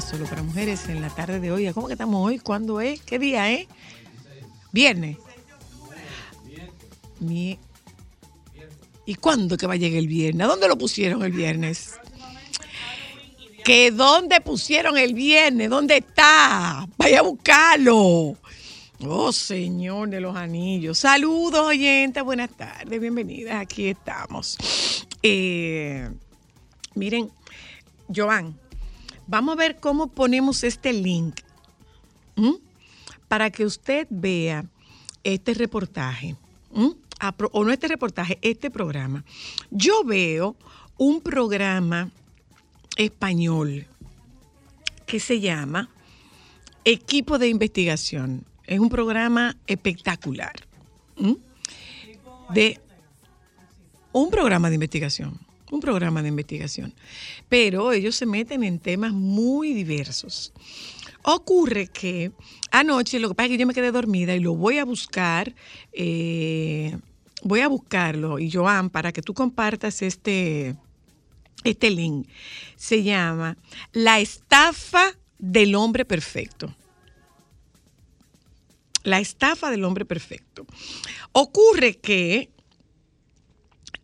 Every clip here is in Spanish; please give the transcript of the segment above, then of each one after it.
Solo para Mujeres en la tarde de hoy. ¿Cómo que estamos hoy? ¿Cuándo es? ¿Qué día es? Viernes. ¿Y cuándo que va a llegar el viernes? ¿A dónde lo pusieron el viernes? ¿Que dónde pusieron el viernes? ¿Dónde está? Vaya a buscarlo. Oh, Señor de los Anillos. Saludos, oyentes. Buenas tardes. Bienvenidas. Aquí estamos. Eh, miren, Joan, vamos a ver cómo ponemos este link para que usted vea este reportaje. O no este reportaje, este programa. Yo veo un programa español que se llama Equipo de Investigación. Es un programa espectacular. De un programa de investigación. Un programa de investigación. Pero ellos se meten en temas muy diversos. Ocurre que anoche, lo que pasa es que yo me quedé dormida y lo voy a buscar, eh, voy a buscarlo, y Joan, para que tú compartas este, este link, se llama La estafa del hombre perfecto. La estafa del hombre perfecto. Ocurre que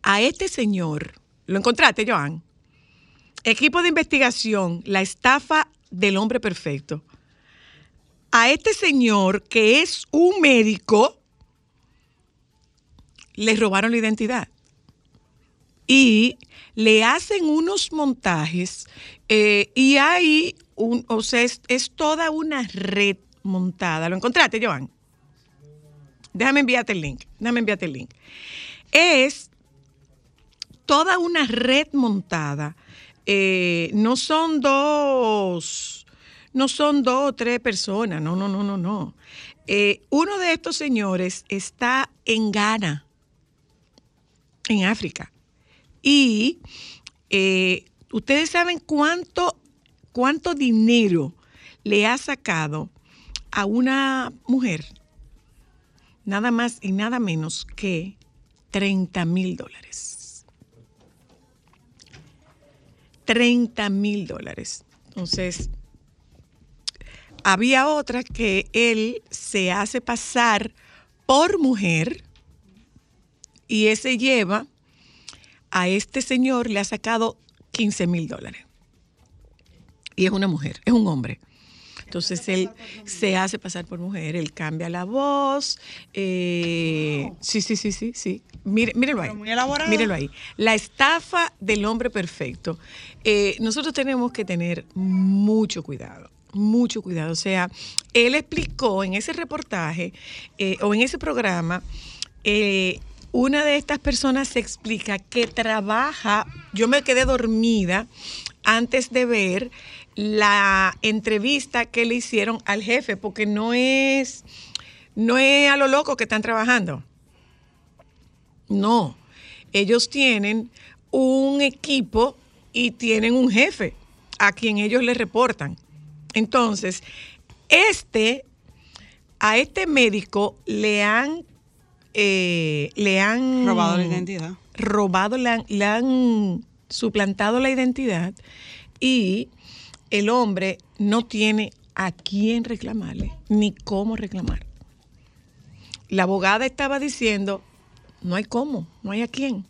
a este señor, ¿lo encontraste, Joan? Equipo de investigación, la estafa del hombre perfecto. A este señor, que es un médico, le robaron la identidad. Y le hacen unos montajes eh, y hay un, o sea, es, es toda una red montada. ¿Lo encontraste, Joan? Déjame enviarte el link. Déjame enviarte el link. Es toda una red montada. Eh, no son dos, no son dos o tres personas, no, no, no, no, no. Eh, uno de estos señores está en Ghana, en África. Y eh, ustedes saben cuánto, cuánto dinero le ha sacado a una mujer, nada más y nada menos que 30 mil dólares. 30 mil dólares. Entonces, había otra que él se hace pasar por mujer y ese lleva a este señor, le ha sacado 15 mil dólares. Y es una mujer, es un hombre. Entonces él se hace pasar por mujer, él cambia la voz. eh, sí, sí, sí, sí, sí. Mire, mírenlo ahí. Pero muy elaborado. Mírenlo ahí. La estafa del hombre perfecto. Eh, nosotros tenemos que tener mucho cuidado. Mucho cuidado. O sea, él explicó en ese reportaje eh, o en ese programa, eh, una de estas personas se explica que trabaja, yo me quedé dormida antes de ver la entrevista que le hicieron al jefe, porque no es, no es a lo loco que están trabajando. No, ellos tienen un equipo y tienen un jefe a quien ellos le reportan. Entonces, este, a este médico le han, eh, le han Robado la identidad. robado, le han, le han suplantado la identidad y el hombre no tiene a quién reclamarle ni cómo reclamar. La abogada estaba diciendo, no hay cómo, no hay a quién.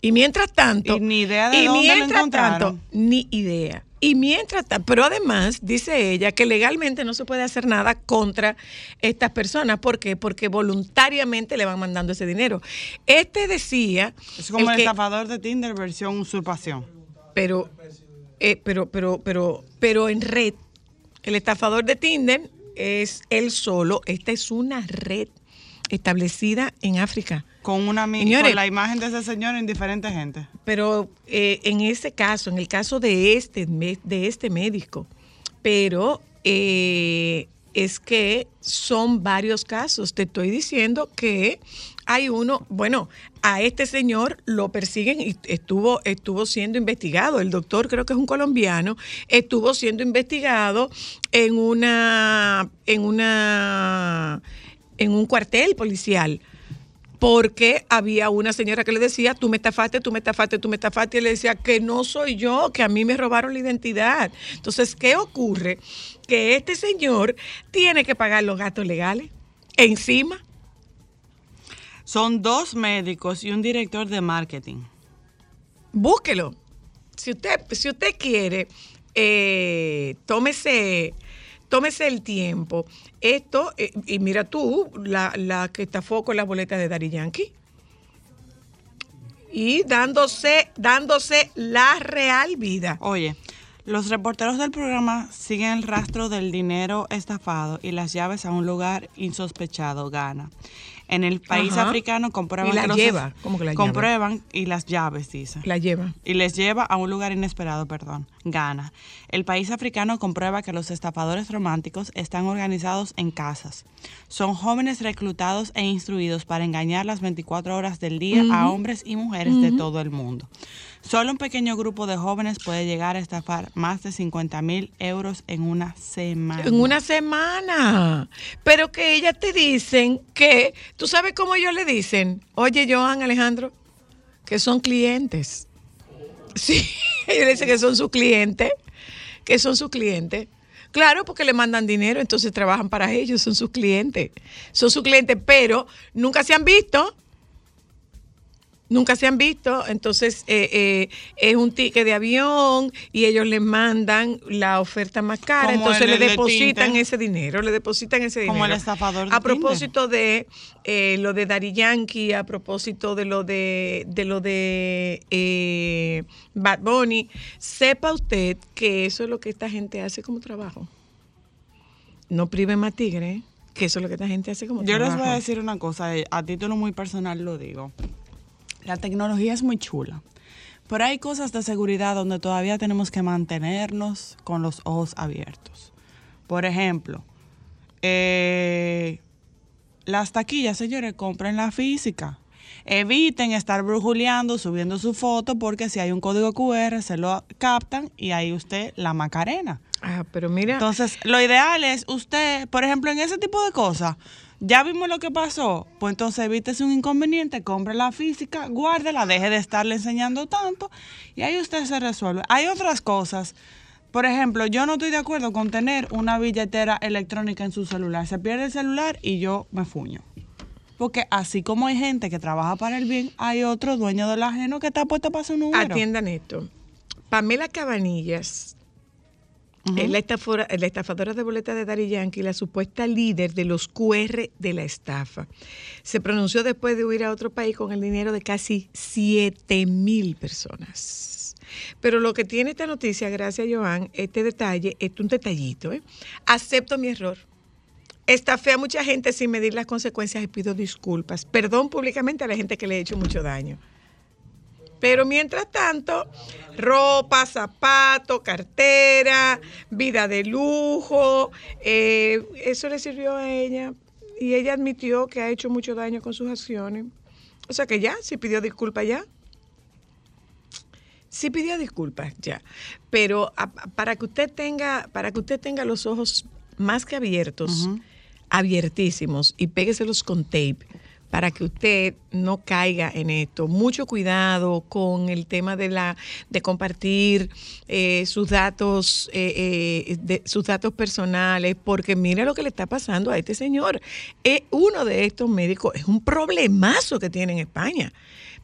Y mientras tanto, Y ni idea de y dónde lo mientras encontraron. tanto, ni idea. Y mientras tanto, pero además dice ella que legalmente no se puede hacer nada contra estas personas. ¿Por qué? Porque voluntariamente le van mandando ese dinero. Este decía. Es como el, que- estafador de Tinder versión usurpación. pero, eh, pero, pero, pero, pero en red. El estafador de Tinder es él solo. Esta es una red establecida en África. Con una Señores. con la imagen de ese señor en diferente gente. Pero eh, en ese caso, en el caso de este, de este médico, pero eh, es que son varios casos. Te estoy diciendo que hay uno, bueno, a este señor lo persiguen y estuvo, estuvo siendo investigado. El doctor, creo que es un colombiano, estuvo siendo investigado en una, en una, en un cuartel policial porque había una señora que le decía, tú me estafaste, tú me estafaste, tú me estafaste, y le decía que no soy yo, que a mí me robaron la identidad. Entonces, ¿qué ocurre? Que este señor tiene que pagar los gastos legales encima. Son dos médicos y un director de marketing. Búsquelo. Si usted, si usted quiere, eh, tómese, tómese el tiempo. Esto, eh, y mira tú, la, la que estafó con las boletas de Dari Yankee. Y dándose, dándose la real vida. Oye, los reporteros del programa siguen el rastro del dinero estafado y las llaves a un lugar insospechado, Ghana. En el país Ajá. africano comprueban Y la que los lleva. ¿Cómo que la lleva? comprueban y las llaves, dice. La lleva. y les lleva a un lugar inesperado, perdón, Ghana. El país africano comprueba que los estafadores románticos están organizados en casas. Son jóvenes reclutados e instruidos para engañar las 24 horas del día a hombres y mujeres de todo el mundo. Solo un pequeño grupo de jóvenes puede llegar a estafar más de 50 mil euros en una semana. En una semana. Pero que ellas te dicen que, ¿tú sabes cómo ellos le dicen? Oye, Johan Alejandro, que son clientes. Sí, ellos le dicen que son sus clientes, que son sus clientes. Claro, porque le mandan dinero, entonces trabajan para ellos, son sus clientes. Son sus clientes, pero nunca se han visto. Nunca se han visto, entonces eh, eh, es un ticket de avión y ellos les mandan la oferta más cara, Como entonces el- le depositan Tinder. ese dinero, le depositan ese dinero. Como el estafador de A propósito de eh, lo de Daddy Yankee, a propósito de lo de, de lo de eh, Bad Bunny, sepa usted que eso es lo que esta gente hace como trabajo. No prive más tigre, que eso es lo que esta gente hace como Yo les trabajo. voy a decir una cosa, eh, a título muy personal lo digo. La tecnología es muy chula, pero hay cosas de seguridad donde todavía tenemos que mantenernos con los ojos abiertos. Por ejemplo, eh, las taquillas, señores, compren la física. Eviten estar brujuleando, subiendo su foto, porque si hay un código QR, se lo captan y ahí usted la macarena. Ah, pero mira, Entonces, lo ideal es usted, por ejemplo, en ese tipo de cosas, ya vimos lo que pasó, pues entonces evítese un inconveniente, compre la física, guárdela, deje de estarle enseñando tanto y ahí usted se resuelve. Hay otras cosas, por ejemplo, yo no estoy de acuerdo con tener una billetera electrónica en su celular. Se pierde el celular y yo me fuño. Porque así como hay gente que trabaja para el bien, hay otro dueño del ajeno que está puesto para su número. atiendan esto. Pamela Cabanillas, es la, estafora- la estafadora de boletas de Dari Yankee, la supuesta líder de los QR de la estafa. Se pronunció después de huir a otro país con el dinero de casi 7 mil personas. Pero lo que tiene esta noticia, gracias Joan, este detalle, es un detallito. ¿eh? Acepto mi error. Estafé a mucha gente sin medir las consecuencias y pido disculpas. Perdón públicamente a la gente que le he hecho mucho daño. Pero mientras tanto, ropa, zapato, cartera, vida de lujo, eh, eso le sirvió a ella. Y ella admitió que ha hecho mucho daño con sus acciones. O sea que ya, si pidió disculpas ya. Sí pidió disculpas ya. Pero a- para que usted tenga, para que usted tenga los ojos más que abiertos, abiertísimos, y pégueselos con tape para que usted no caiga en esto. Mucho cuidado con el tema de la de compartir eh, sus datos eh, eh, sus datos personales, porque mira lo que le está pasando a este señor. Eh, uno de estos médicos es un problemazo que tiene en España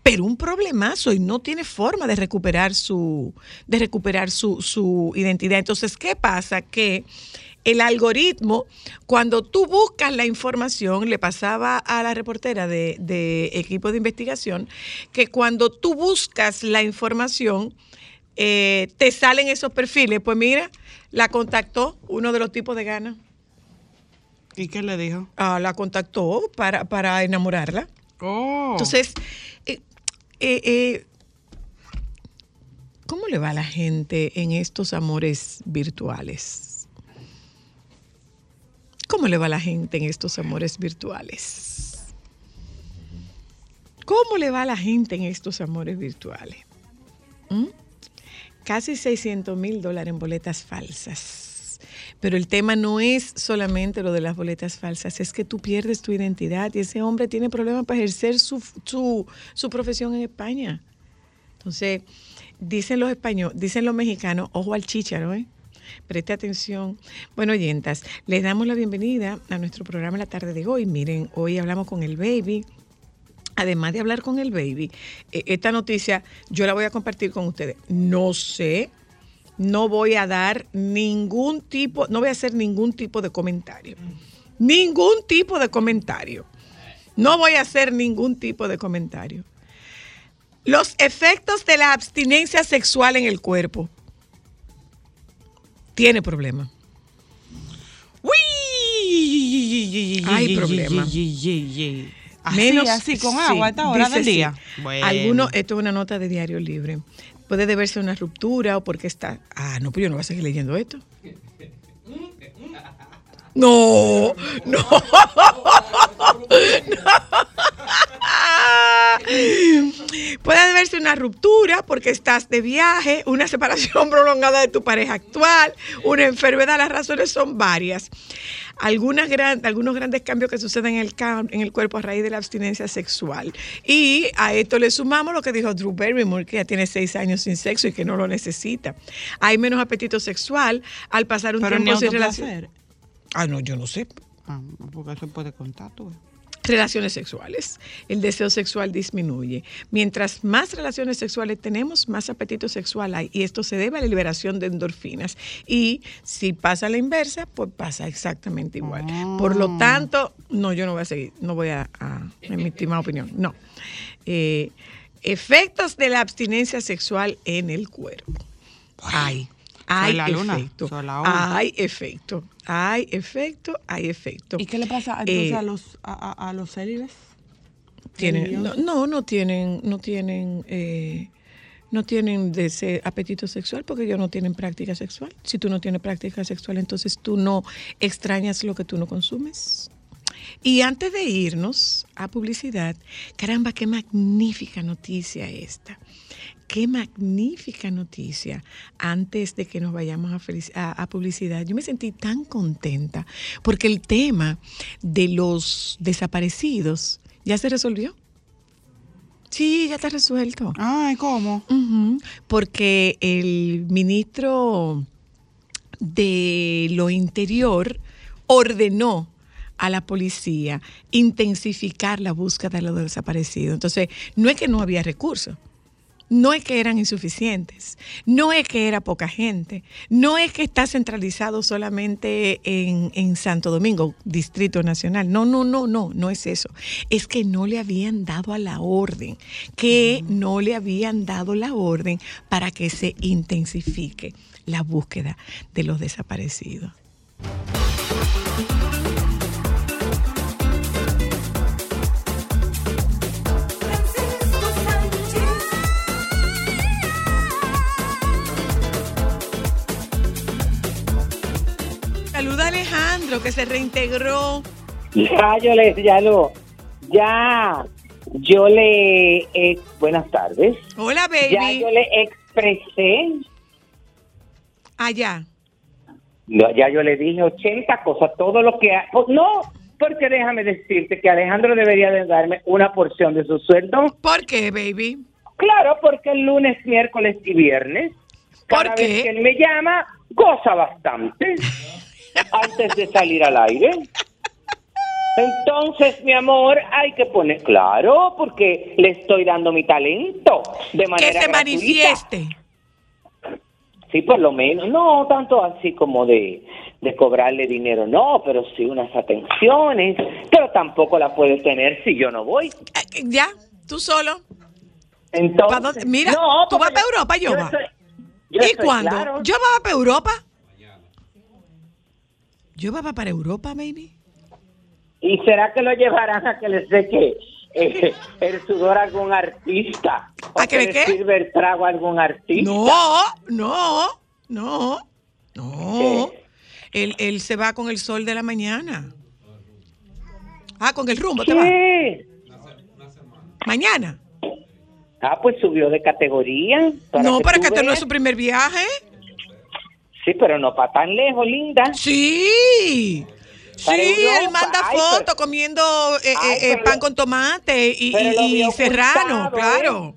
pero un problemazo y no tiene forma de recuperar su, de recuperar su, su identidad. Entonces, ¿qué pasa? Que el algoritmo, cuando tú buscas la información, le pasaba a la reportera de, de equipo de investigación, que cuando tú buscas la información, eh, te salen esos perfiles. Pues mira, la contactó uno de los tipos de ganas. ¿Y qué le dijo? Ah, la contactó para, para enamorarla. Oh. Entonces, eh, eh, eh, ¿cómo le va a la gente en estos amores virtuales? ¿Cómo le va a la gente en estos amores virtuales? ¿Cómo le va a la gente en estos amores virtuales? ¿Mm? Casi 600 mil dólares en boletas falsas. Pero el tema no es solamente lo de las boletas falsas, es que tú pierdes tu identidad y ese hombre tiene problemas para ejercer su, su, profesión en España. Entonces, dicen los españoles, dicen los mexicanos, ojo al chícharo, ¿eh? Preste atención. Bueno, oyentas, les damos la bienvenida a nuestro programa la tarde de hoy. Miren, hoy hablamos con el baby. Además de hablar con el baby, eh, esta noticia yo la voy a compartir con ustedes. No sé, no voy a dar ningún tipo, no voy a hacer ningún tipo de comentario. Ningún tipo de comentario. No voy a hacer ningún tipo de comentario. Los efectos de la abstinencia sexual en el cuerpo. Tiene problema. Uy. Hay problema. Así, Menos- así, con sí, agua a esta hora del sí. día. Bueno. Algunos, esto es una nota de diario libre. Puede deberse a una ruptura o porque está. Ah, no, pero yo no voy a seguir leyendo esto. No, no. Puede deberse a una ruptura porque estás de viaje, una separación prolongada de tu pareja actual, una enfermedad. Las razones son varias. Algunas gran- algunos grandes cambios que suceden en el, en el cuerpo a raíz de la abstinencia sexual. Y a esto le sumamos lo que dijo Drew Barrymore, que ya tiene seis años sin sexo y que no lo necesita. Hay menos apetito sexual al pasar un Pero tiempo sin relación. Ah, no, yo no sé. Ah, porque eso puede contar tú. relaciones sexuales. El deseo sexual disminuye. Mientras más relaciones sexuales tenemos, más apetito sexual hay. Y esto se debe a la liberación de endorfinas. Y si pasa la inversa, pues pasa exactamente igual. Por lo tanto, no, yo no voy a seguir, no voy a, a emitir más opinión. No. Eh, efectos de la abstinencia sexual en el cuerpo. Hay. Hay la luna, efecto. la. Hay efecto. Hay efecto. Hay efecto. ¿Y qué le pasa entonces Eh, a los a, a- a los célibes? tienen no, no no tienen no tienen eh, no tienen dese- apetito sexual porque ellos no tienen práctica sexual si tú no tienes práctica sexual entonces tú no extrañas lo que tú no consumes y antes de irnos a publicidad caramba qué magnífica noticia esta Qué magnífica noticia. Antes de que nos vayamos a, felici- a- a publicidad, yo me sentí tan contenta porque el tema de los desaparecidos ya se resolvió. Sí, ya está resuelto. Ay, ¿cómo? Porque el ministro de lo interior ordenó a la policía intensificar la búsqueda de los desaparecidos. Entonces, no es que no había recursos. No es que eran insuficientes, no es que era poca gente, no es que está centralizado solamente en, en Santo Domingo, Distrito Nacional. No, no, no, no, no es eso. Es que no le habían dado a la orden, que no le habían dado la orden para que se intensifique la búsqueda de los desaparecidos. Alejandro, que se reintegró. Ya, yo le ya lo, ya, yo le... eh, buenas tardes. Hola, Ya baby. yo le expresé, Allá. no, ya yo le dije 80 cosas, todo lo que... ha- oh, no, porque déjame decirte que Alejandro debería de darme una porción de su sueldo. ¿Por qué, baby? Claro, porque el lunes, miércoles y viernes, ¿Por cada qué? vez que él me llama, goza bastante antes de salir al aire. Entonces, mi amor, hay que poner claro, porque le estoy dando mi talento de Que manera se gratuita. manifieste. Sí, por lo menos, no tanto así como de, de cobrarle dinero, no, pero sí unas atenciones, pero tampoco la puede tener si yo no voy. Eh, Ya, tú solo. Entonces. Mira, no, ¿tú vas porque pa' Europa, yo estoy- yo ¿Y estoy cuándo? claro. ¿Yo va para Europa? ¿Yo va para Europa, baby? ¿Y será que lo llevarán a que les seque eh, el sudor a algún artista? ¿O ¿A que le les qué? sirve el trago a algún artista? No, no, no, no. ¿Qué? Él, él se va con el sol de la mañana. Ah, con el rumbo, te va. ¿Qué? Mañana. Ah, pues subió de categoría. para No, para tú que este no es su primer viaje. Sí, pero no para tan lejos, linda. Sí. Para Sí, Europa. él manda fotos pero- comiendo eh, Ay, eh, eh, pan con tomate y, serrano, ocultado, claro.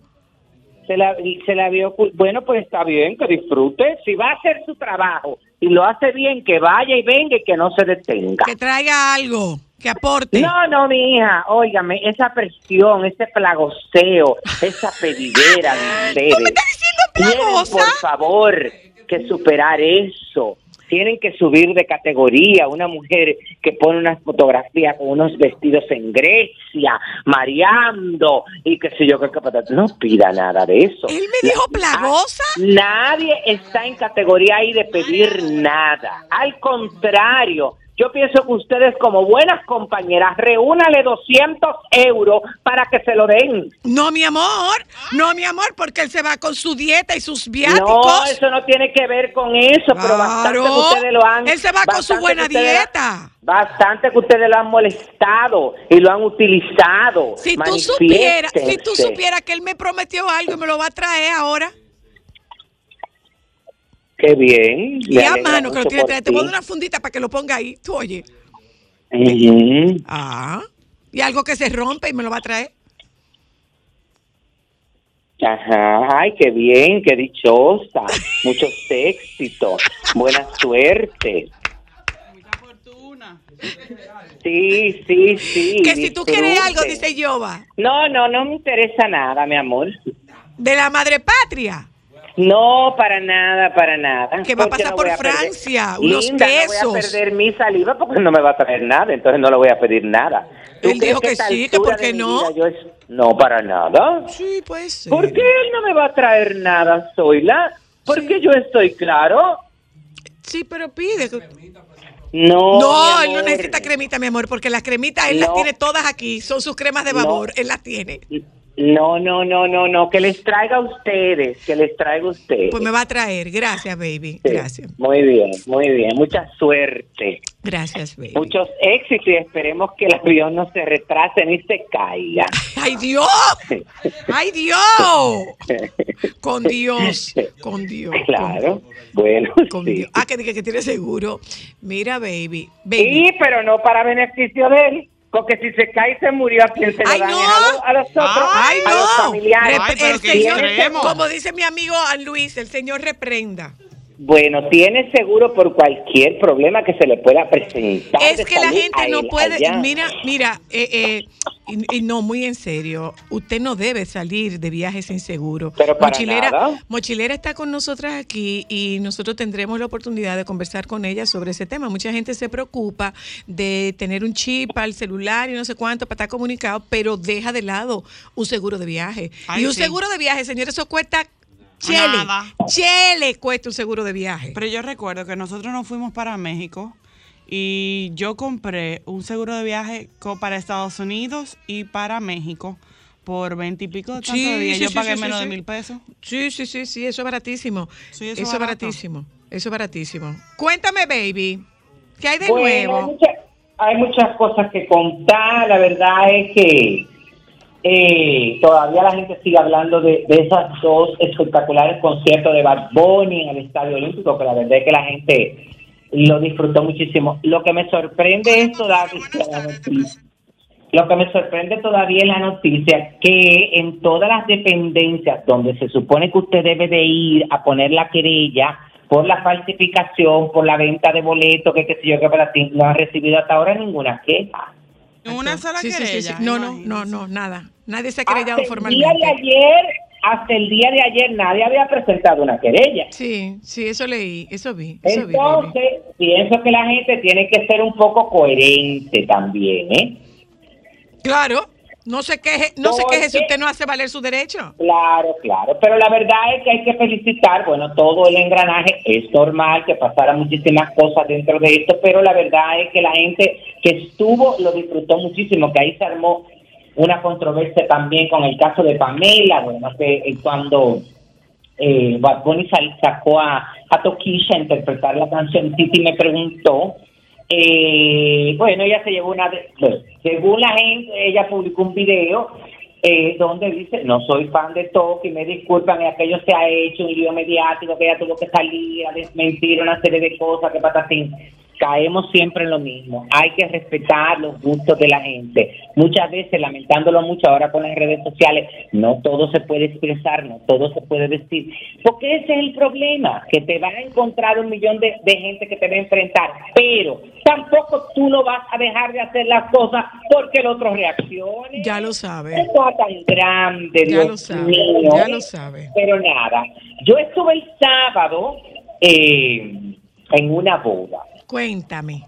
Se la, se la vio. Bueno, pues está bien, que disfrute. Si va a hacer su trabajo y lo hace bien, que vaya y venga y que no se detenga. Que traiga algo, que aporte. No, no, mi hija, óigame, esa presión, ese plagoseo, esa pedidera de ustedes. ¿Tú me estás diciendo plagosa? por favor, que superar eso. Tienen que subir de categoría. Una mujer que pone unas fotografías con unos vestidos en Grecia, mareando y qué sé yo, qué. No pida nada de eso. Él me dijo La- plagosa. Nadie está en categoría ahí de pedir nada. Al contrario, yo pienso que ustedes como buenas compañeras, reúnale 200 euros para que se lo den. No, mi amor, no, mi amor, porque él se va con su dieta y sus No, viáticos. eso no tiene que ver con eso, pero bastante que Claro. ustedes lo han... Él se va con su buena dieta. Bastante que ustedes lo han molestado y lo han utilizado. Si tú supieras, si tú supieras que él me prometió algo y me lo va a traer ahora. Qué bien. Y me a alegra mano que lo tiene traer. Te pongo una fundita para que lo ponga ahí. Tú oye. Ujú. Ah. Y algo que se rompe y me lo va a traer. Ajá, ay, qué bien, qué dichosa. Muchos éxitos, buena suerte. Mucha fortuna. Sí, sí, sí. que si tú quieres algo, dice Yoba, No, no, no me interesa nada, mi amor. de la madre patria. No, para nada, para nada. Que va a Porque pasar no por a Francia, unos Linda, No quesos. voy a perder mi saliva porque no me va a traer nada, entonces no le voy a pedir nada. ¿Tú Él dijo que esta sí, que altura por qué de mi no. es- No, para nada. Sí, puede ser. ¿Por qué él no me va a traer nada, Zoila? Porque yo estoy claro. Sí, pero pide. No, No, él no necesita cremita, mi amor, porque las cremitas él las No. tiene todas aquí. Son sus cremas de No. babor. Él las tiene. No, no, no, no, no, que les traiga a ustedes, que les traiga a ustedes. Pues me va a traer. Gracias, baby. Sí, Gracias. Muy bien, muy bien, mucha suerte, Gracias, baby. muchos éxitos y esperemos que el avión no se retrase ni se caiga. ¡Ay, Dios! ¡Ay, Dios! Con Dios. Con Dios. Claro, bueno, Con, sí. Dios. Ah, que diga que tiene seguro. Mira, baby. Baby. Sí, pero no para beneficio de él, porque si se cae y se murió, ¿a quién se lo ¡Ay, dan? no! Es A, los, a los otros, ¡Ay, a los familiares. Rep- Ay, pero el qué señor, extremo. como dice mi amigo Luis, el Señor reprenda. Bueno, tiene seguro por cualquier problema que se le pueda presentar. Es que la gente no puede, allá. mira, mira, eh, eh, y, y no, muy en serio, usted no debe salir de viajes sin seguro. Pero para Mochilera, nada. Mochilera está con nosotras aquí y nosotros tendremos la oportunidad de conversar con ella sobre ese tema. Mucha gente se preocupa de tener un chip al celular y no sé cuánto para estar comunicado, pero deja de lado un seguro de viaje. Ay, y un sí. seguro de viaje, señores, eso cuesta chele. Nada. Chele cuesta un seguro de viaje. Pero yo recuerdo que nosotros nos fuimos para México y yo compré un seguro de viaje para Estados Unidos y para México por veintipico de tanto Sí, de días. sí, Yo sí, pagué sí, menos sí, de mil pesos. Sí, sí, sí, sí, eso es baratísimo. Sí, eso eso es baratísimo. Eso es baratísimo. Cuéntame, baby. ¿Qué hay de Bueno, hay, nuevo? mucha- hay muchas cosas que contar. La verdad es que Eh, todavía la gente sigue hablando de, de esos dos espectaculares conciertos de Bad Bunny en el Estadio Olímpico, que la verdad es que la gente lo disfrutó muchísimo. Lo que me sorprende es todavía la noticia. Lo que me sorprende todavía es la noticia que en todas las dependencias donde se supone que usted debe de ir a poner la querella por la falsificación, por la venta de boletos, que qué sé yo, que para ti, no han recibido hasta ahora ninguna queja. Una sola Sí, sí, sí, sí. querella. No, no, no, no, nada. Nadie se ha querellado Hasta el día de formalmente. ayer, hasta el día de ayer nadie había presentado una querella. Sí, sí, eso leí, eso vi. Eso vi, baby. Entonces, pienso que la gente tiene que ser un poco coherente también, ¿eh? Claro, no se queje, no se queje si usted no hace valer su derecho. Claro, claro, pero la verdad es que hay que felicitar, bueno, todo el engranaje, es normal que pasaran muchísimas cosas dentro de esto, pero la verdad es que la gente que estuvo lo disfrutó muchísimo, que ahí se armó una controversia también con el caso de Pamela, bueno, que eh, cuando eh, Bad Bunny sacó a, a Toquilla a interpretar la canción, Titi me preguntó, eh, bueno, ella se llevó una, según la gente, ella publicó un video eh, donde dice, no soy fan de Toki, me disculpan, y aquello se ha hecho un lío mediático, que ella tuvo que salir a desmentir una serie de cosas, que patatín. Caemos siempre en lo mismo. Hay que respetar los gustos de la gente. Muchas veces, lamentándolo mucho ahora con las redes sociales, no todo se puede expresar, no todo se puede decir. Porque ese es el problema, que te van a encontrar un millón de, de gente que te va a enfrentar, pero tampoco tú no vas a dejar de hacer las cosas porque el otro reaccione. Ya lo sabe. Cosa tan grande, Ya Dios lo sabe, mío. ya lo sabe. Pero nada, yo estuve el sábado eh, en una boda. Cuéntame.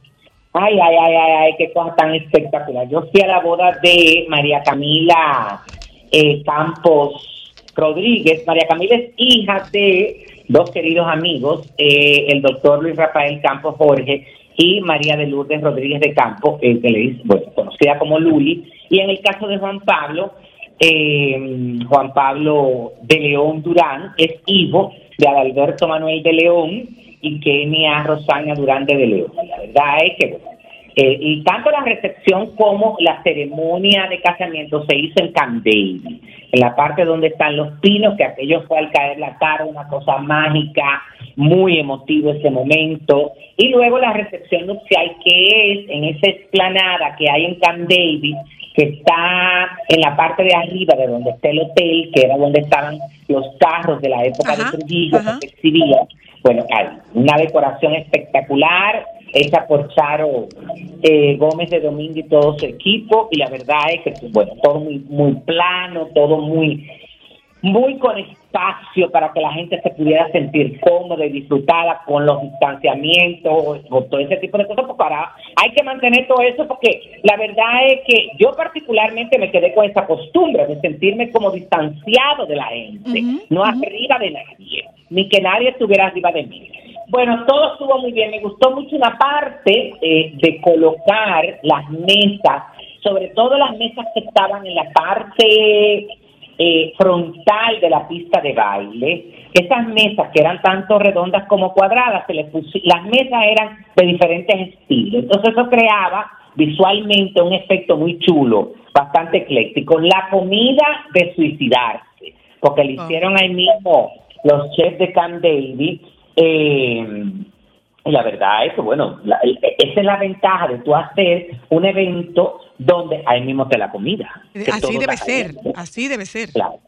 Ay, ay, ay, ay, ay, qué cosa tan espectacular. Yo fui a la boda de María Camila eh, Campos Rodríguez. María Camila es hija de dos queridos amigos, eh, el doctor Luis Rafael Campos Jorge y María de Lourdes Rodríguez de Campos, eh, que le dice, bueno, conocida como Luli. Y en el caso de Juan Pablo, eh, Juan Pablo de León Durán es hijo de Adalberto Manuel de León y Kenia Rosana Durán de León. La verdad es que, bueno, eh, y tanto la recepción como la ceremonia de casamiento se hizo en Camp en la parte donde están los pinos, que aquello fue al caer la tarde, una cosa mágica, muy emotivo ese momento. Y luego la recepción nupcial, que es en esa explanada que hay en Camp David, que está en la parte de arriba de donde está el hotel, que era donde estaban los carros de la época Ajá, de Trujillo que se exhibían. Bueno, hay una decoración espectacular hecha por Charo eh, Gómez de Domingo y todo su equipo y la verdad es que bueno todo muy muy plano todo muy muy con espacio para que la gente se pudiera sentir cómoda y disfrutada con los distanciamientos, con todo ese tipo de cosas, porque ahora hay que mantener todo eso porque la verdad es que yo particularmente me quedé con esa costumbre de sentirme como distanciado de la gente, no ujú. arriba de nadie, ni que nadie estuviera arriba de mí. Bueno, todo estuvo muy bien. Me gustó mucho una parte eh, de colocar las mesas, sobre todo las mesas que estaban en la parte eh, frontal de la pista de baile. Esas mesas que eran tanto redondas como cuadradas, se les las mesas eran de diferentes estilos. Entonces eso creaba visualmente un efecto muy chulo, bastante ecléctico. La comida de suicidarse, porque le hicieron ahí mismo los chefs de Camp David. eh, y la verdad es que, bueno, la- esa es la ventaja de tú hacer un evento donde ahí mismo te la comida. que Así debe ser, así debe ser. Claro.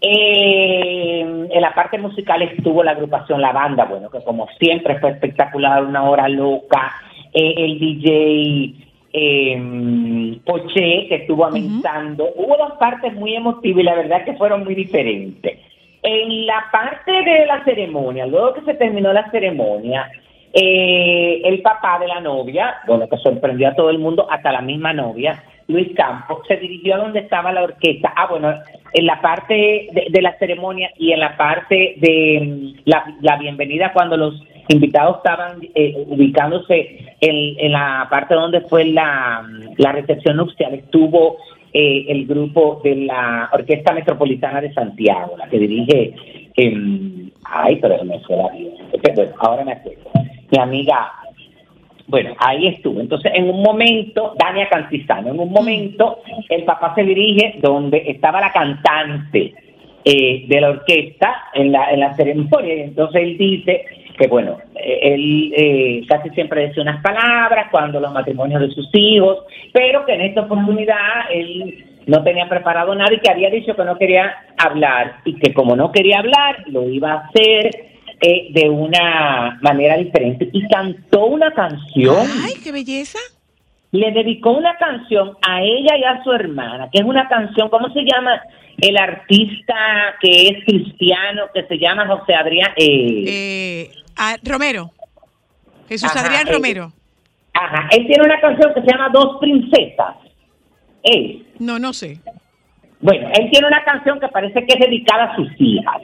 Eh, en la parte musical estuvo la agrupación La Banda, bueno, que como siempre fue espectacular, una hora loca. Eh, el DJ eh, Poché, que estuvo amenazando. Hubo dos partes muy emotivas y la verdad que fueron muy diferentes. En la parte de la ceremonia, luego que se terminó la ceremonia, eh, el papá de la novia, bueno, que sorprendió a todo el mundo, hasta la misma novia, Luis Campos, se dirigió a donde estaba la orquesta. Ah, bueno, en la parte de, la ceremonia y en la parte de mm, la, bienvenida cuando los invitados estaban eh, ubicándose en, la parte donde fue la, la recepción nupcial, estuvo eh, el grupo de la Orquesta Metropolitana de Santiago, la que dirige, em, ay, pero me la vida. Bueno, ahora me acuerdo. Mi amiga Bueno, ahí estuvo. Entonces, en un momento, Dania Cantizano, en un momento, el papá se dirige donde estaba la cantante eh, de la orquesta en la, en la ceremonia. Y entonces él dice que, bueno, eh, él eh, casi siempre decía unas palabras cuando los matrimonios de sus hijos, pero que en esta oportunidad él no tenía preparado nada y que había dicho que no quería hablar y que como no quería hablar, lo iba a hacer eh, de una manera diferente. Y cantó una canción Ay, qué belleza. le dedicó una canción a ella y a su hermana, que es una canción, ¿cómo se llama? El artista que es cristiano, que se llama José Adrián. eh, Eh, a- Romero. Jesús Ajá, Adrián eh, Romero. ajá, él tiene una canción que se llama Dos Princesas. Él. No, no sé. Bueno, él tiene una canción que parece que es dedicada a sus hijas.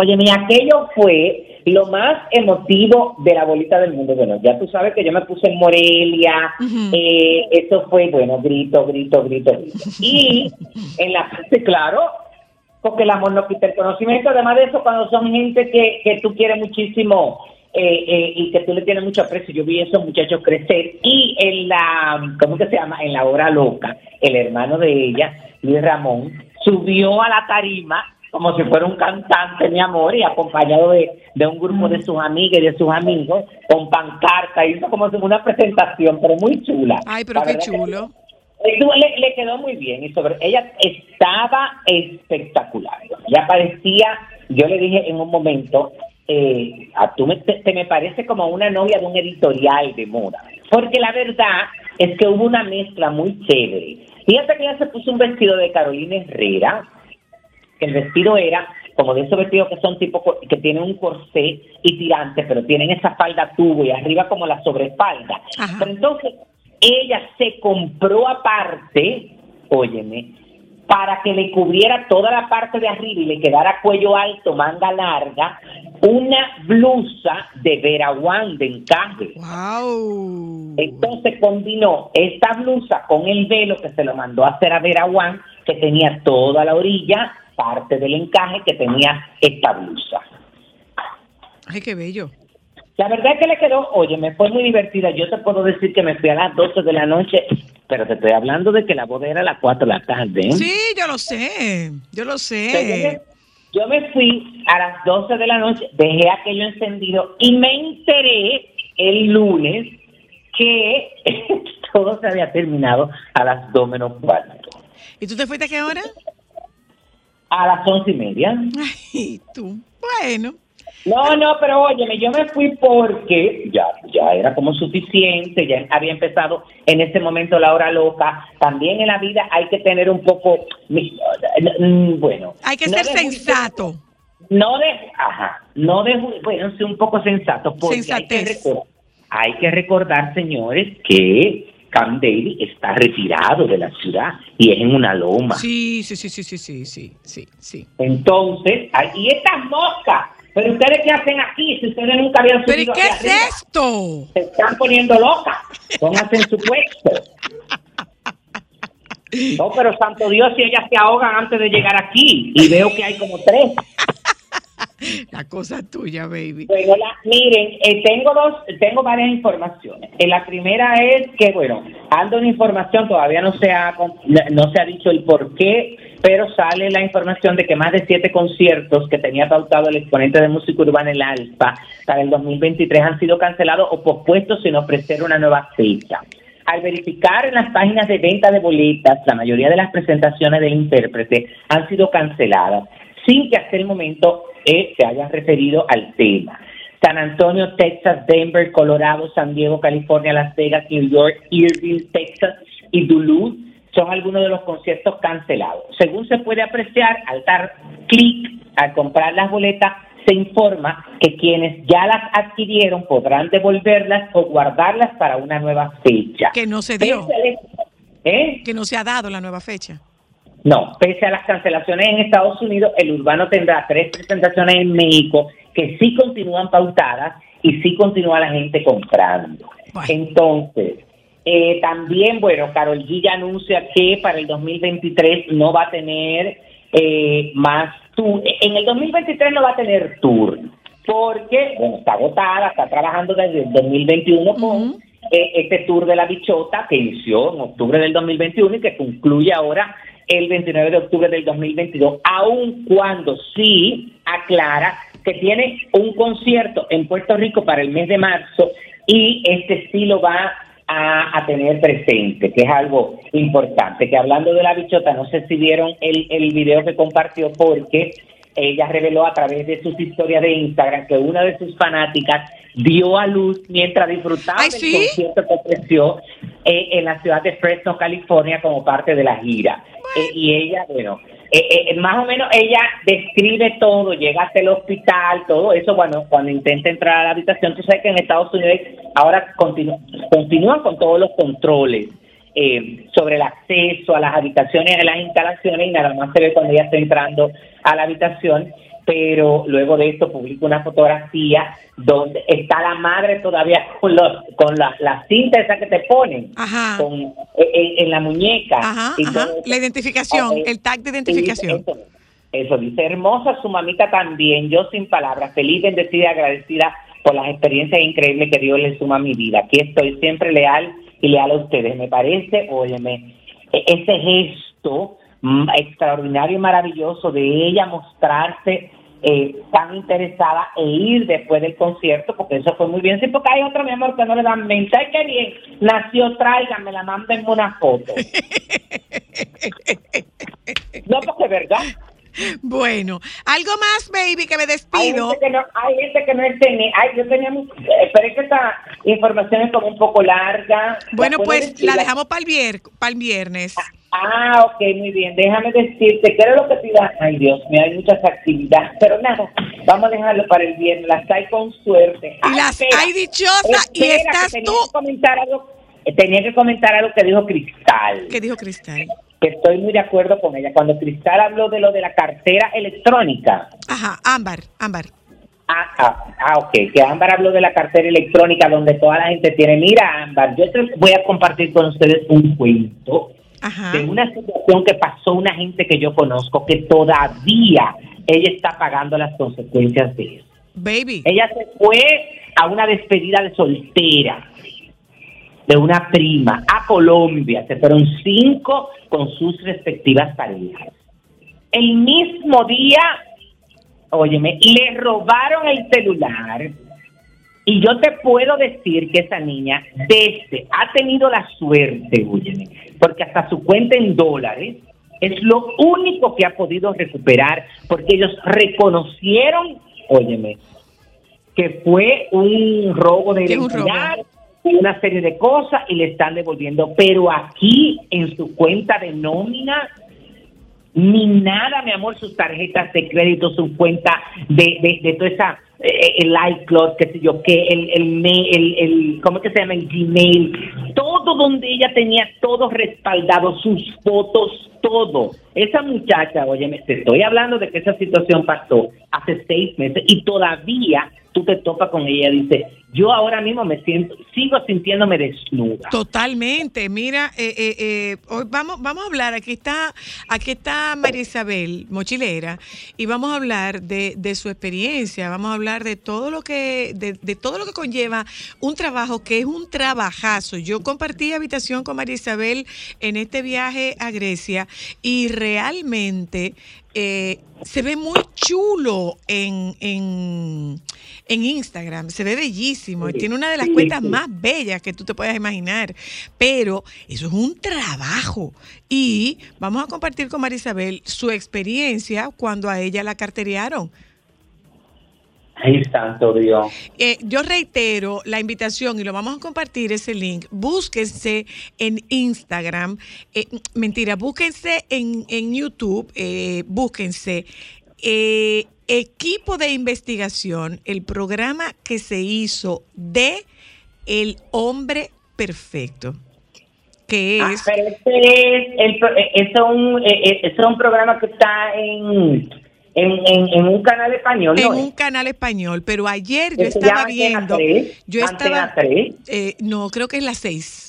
Oye, mi aquello fue lo más emotivo de la bolita del mundo. Bueno, ya tú sabes que yo me puse en Morelia, eh, eso fue, bueno, grito, grito, grito, grito. Y en la parte, claro, porque el amor no quita el conocimiento. Además de eso, cuando son gente que, que tú quieres muchísimo eh, eh, y que tú le tienes mucho aprecio, yo vi a esos muchachos crecer. Y en la, ¿cómo que se llama? En la hora loca, el hermano de ella, Luis Ramón, subió a la tarima como si fuera un cantante, mi amor, y acompañado de, de un grupo de sus amigas y de sus amigos, con pancarta, hizo como una presentación, pero muy chula. Ay, pero La qué que chulo. Le, le quedó muy bien y sobre ella estaba espectacular. Ya parecía, yo le dije en un momento, eh, a tú me, te, te me parece como una novia de un editorial de moda, porque la verdad es que hubo una mezcla muy chévere. Fíjate que ella se puso un vestido de Carolina Herrera, que el vestido era como de esos vestidos que son tipo que tienen un corsé y tirante, pero tienen esa falda tubo y arriba como la sobreespalda. Ajá. Pero entonces ella se compró aparte, óyeme, para que le cubriera toda la parte de arriba y le quedara cuello alto, manga larga, una blusa de veraguán de encaje. Wow. Entonces combinó esta blusa con el velo que se lo mandó a hacer a Vera Juan, que tenía toda la orilla, parte del encaje que tenía esta blusa. Ay, qué bello. La verdad es que le quedó, oye, me fue muy divertida. Yo te puedo decir que me fui a las 12 de la noche, pero te estoy hablando de que la boda era a las 4 de la tarde. ¿eh? Sí, yo lo sé. Yo lo sé. Yo me fui a las 12 de la noche, dejé aquello encendido y me enteré el lunes que todo se había terminado a las 2 menos cuarto. ¿Y tú te fuiste a qué hora? A las once y media. Ay, tú. Bueno. No, no, pero óyeme, yo me fui porque ya, ya era como suficiente, ya había empezado en ese momento la hora loca. También en la vida hay que tener un poco, mm, bueno. Hay que no ser juicio- sensato. No de, ajá, no de, bueno, sí un poco sensato, porque hay que, Sensatez. recordar, hay que recordar, señores, que Camp David está retirado de la ciudad y es en una loma. Sí, sí, sí, sí, sí, sí, sí, sí, sí. Entonces, ahí estas moscas. Pero ustedes qué hacen aquí si ustedes nunca habían ¿Pero y subido qué aquí es arriba? esto? Se están poniendo locas. Pónganse en su puesto. No, pero santo Dios, si ellas se ahogan antes de llegar aquí y veo que hay como tres. La cosa tuya, baby. Bueno, miren, eh, tengo dos, tengo varias informaciones. Eh, la primera es que, bueno, ando en información, todavía no se ha, no se ha dicho el por qué, pero sale la información de que más de siete conciertos que tenía pautado el exponente de música urbana El Alfa para el 2023 han sido cancelados o pospuestos sin ofrecer una nueva fecha. Al verificar en las páginas de venta de boletas, la mayoría de las presentaciones del intérprete han sido canceladas, sin que hasta el momento eh, se hayan referido al tema. San Antonio, Texas, Denver, Colorado, San Diego, California, Las Vegas, New York, Irvine, Texas y Duluth son algunos de los conciertos cancelados. Según se puede apreciar, al dar clic al comprar las boletas, se informa que quienes ya las adquirieron podrán devolverlas o guardarlas para una nueva fecha. Que no se dio. ¿Eh? Que no se ha dado la nueva fecha. No, pese a las cancelaciones en Estados Unidos, el Urbano tendrá tres presentaciones en México que sí continúan pautadas y sí continúa la gente comprando. Bueno. Entonces, eh, también, bueno, Carol G ya anuncia que para el 2023 no va a tener eh, más tour. En el 2023 no va a tener tour porque bueno, está agotada, está trabajando desde el 2021 con eh, este tour de la bichota que inició en octubre del 2021 y que concluye ahora el 29 de octubre del 2022, aun cuando sí aclara que tiene un concierto en Puerto Rico para el mes de marzo y este sí lo va a, a tener presente, que es algo importante. Que hablando de la bichota, no sé si vieron el, el video que compartió porque ella reveló a través de sus historias de Instagram que una de sus fanáticas dio a luz mientras disfrutaba del ¿sí? concierto que ofreció eh, en la ciudad de Fresno, California, como parte de la gira. Eh, y ella, bueno, eh, eh, más o menos ella describe todo, llega hasta el hospital, todo eso, bueno, cuando intenta entrar a la habitación, tú sabes que en Estados Unidos ahora continu- continúan con todos los controles eh, sobre el acceso a las habitaciones, a las instalaciones, y nada más se ve cuando ella está entrando a la habitación, pero luego de esto publica una fotografía donde está la madre todavía con, los, con la, la cinta esa que te ponen Ajá. con, en, en la muñeca. Ajá, y. La identificación, el tag de identificación. Eso, eso dice, hermosa su mamita también, yo sin palabras, feliz, bendecida agradecida por las experiencias increíbles que Dios le suma a mi vida. Aquí estoy siempre leal y leal a ustedes. Me parece, óyeme, e- ese gesto mm, extraordinario y maravilloso de ella mostrarse eh, tan interesada e ir después del concierto, porque eso fue muy bien. Sí, porque hay otro, mi amor, que no le dan mente. Ay, qué bien, nació, tráiganme la mándenme una foto. no, porque es verdad. Bueno, algo más, baby, que me Hay despido. gente que no, hay gente que no. Ay, yo tenía, eh, pero es que esta información es como un poco larga. Bueno, ¿La puedo pues decir? la dejamos para el, vier para el viernes. Ah, ok, muy bien. Déjame decirte, ¿qué era lo que te iba? Ay, Dios mío, hay muchas actividades, pero nada, vamos a dejarlo para el viernes. Las hay con suerte. Ay, las espera, hay dichosas y que estás tenía tú. que comentar algo, eh, tenía que comentar algo que dijo Cristal. ¿Qué dijo Cristal? Que estoy muy de acuerdo con ella. Cuando Cristal habló de lo de la cartera electrónica. Ajá, ámbar, ámbar. Ah, ah, ah, ok, que Ámbar habló de la cartera electrónica donde toda la gente tiene. Mira, Ámbar, yo te voy a compartir con ustedes un cuento Ajá. de una situación que pasó una gente que yo conozco que todavía ella está pagando las consecuencias de eso. Baby. Ella se fue a una despedida de soltera de una prima a Colombia. Se fueron cinco con sus respectivas parejas. El mismo día, óyeme, le robaron el celular. Y yo te puedo decir que esa niña desde ha tenido la suerte, óyeme, porque hasta su cuenta en dólares es lo único que ha podido recuperar, porque ellos reconocieron, óyeme, que fue un robo de identidad una serie de cosas y le están devolviendo. Pero aquí en su cuenta de nómina, ni nada, mi amor, sus tarjetas de crédito, su cuenta de, de, de toda esa, eh, el iCloud, qué sé yo, qué, el, el, mail, el, el, ¿cómo es que se llama? El Gmail, todo donde ella tenía todo respaldado, sus fotos, todo. Esa muchacha, oye, te estoy hablando de que esa situación pasó hace seis meses y todavía tú te topas con ella dice, yo ahora mismo me siento, sigo sintiéndome desnuda. Totalmente. Mira, eh, eh, eh, hoy vamos, vamos a hablar. Aquí está, aquí está María Isabel, mochilera, y vamos a hablar de, de su experiencia. Vamos a hablar de todo lo que, de, de todo lo que conlleva un trabajo que es un trabajazo. Yo compartí habitación con María Isabel en este viaje a Grecia y realmente eh, se ve muy chulo en, en, en Instagram, se ve bellísimo y tiene una de las cuentas más bellas que tú te puedas imaginar, pero eso es un trabajo y vamos a compartir con María Isabel su experiencia cuando a ella la carteriaron. Ay, santo Dios. Eh, yo reitero la invitación y lo vamos a compartir ese link. Búsquense en Instagram. eh, mentira, búsquense en, en YouTube. eh, búsquense eh, equipo de investigación, el programa que se hizo de El Hombre Perfecto. Que Ah, es. pero este es, el, pro- es, un, es un programa que está en, en, en, en un canal español, en ¿no? un canal español, pero ayer yo estaba viendo, 3, yo Antena estaba, 3. eh, no, creo que es las seis.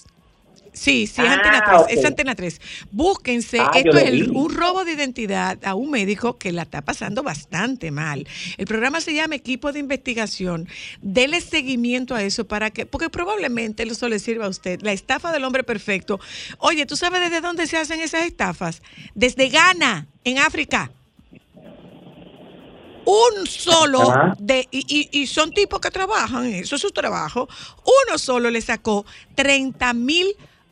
Sí, sí, es Ah, Antena 3, ok. es Antena 3. Búsquense, Ah, esto es el- un robo de identidad a un médico que la está pasando bastante mal. El programa se llama Equipo de Investigación. Dele seguimiento a eso para que, porque probablemente eso le sirva a usted. La estafa del hombre perfecto. Oye, ¿tú sabes desde dónde se hacen esas estafas? Desde Ghana, en África. Un solo de, y, y- y son tipos que trabajan, eso es su trabajo. Uno solo le sacó 30 mil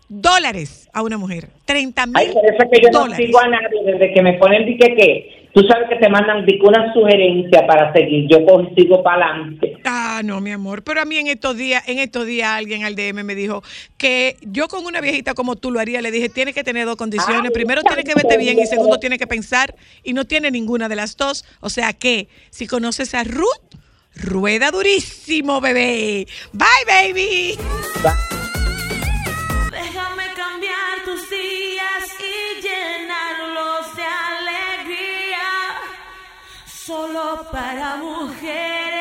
dólares a una mujer. 30 mil Ay, por eso es que yo no dólares. sigo a nadie desde que me ponen dique que tú sabes que te mandan una sugerencia para seguir, yo consigo para adelante. Ah, no, mi amor. Pero a mí en estos días, en estos días alguien al DM me dijo que yo con una viejita como tú lo haría. Le dije, tiene que tener dos condiciones. Ay, Primero tiene que verte bien y segundo tiene que pensar y no tiene ninguna de las dos. O sea que si conoces a Ruth, rueda durísimo, bebé. Bye, baby. Déjame Solo para mujeres.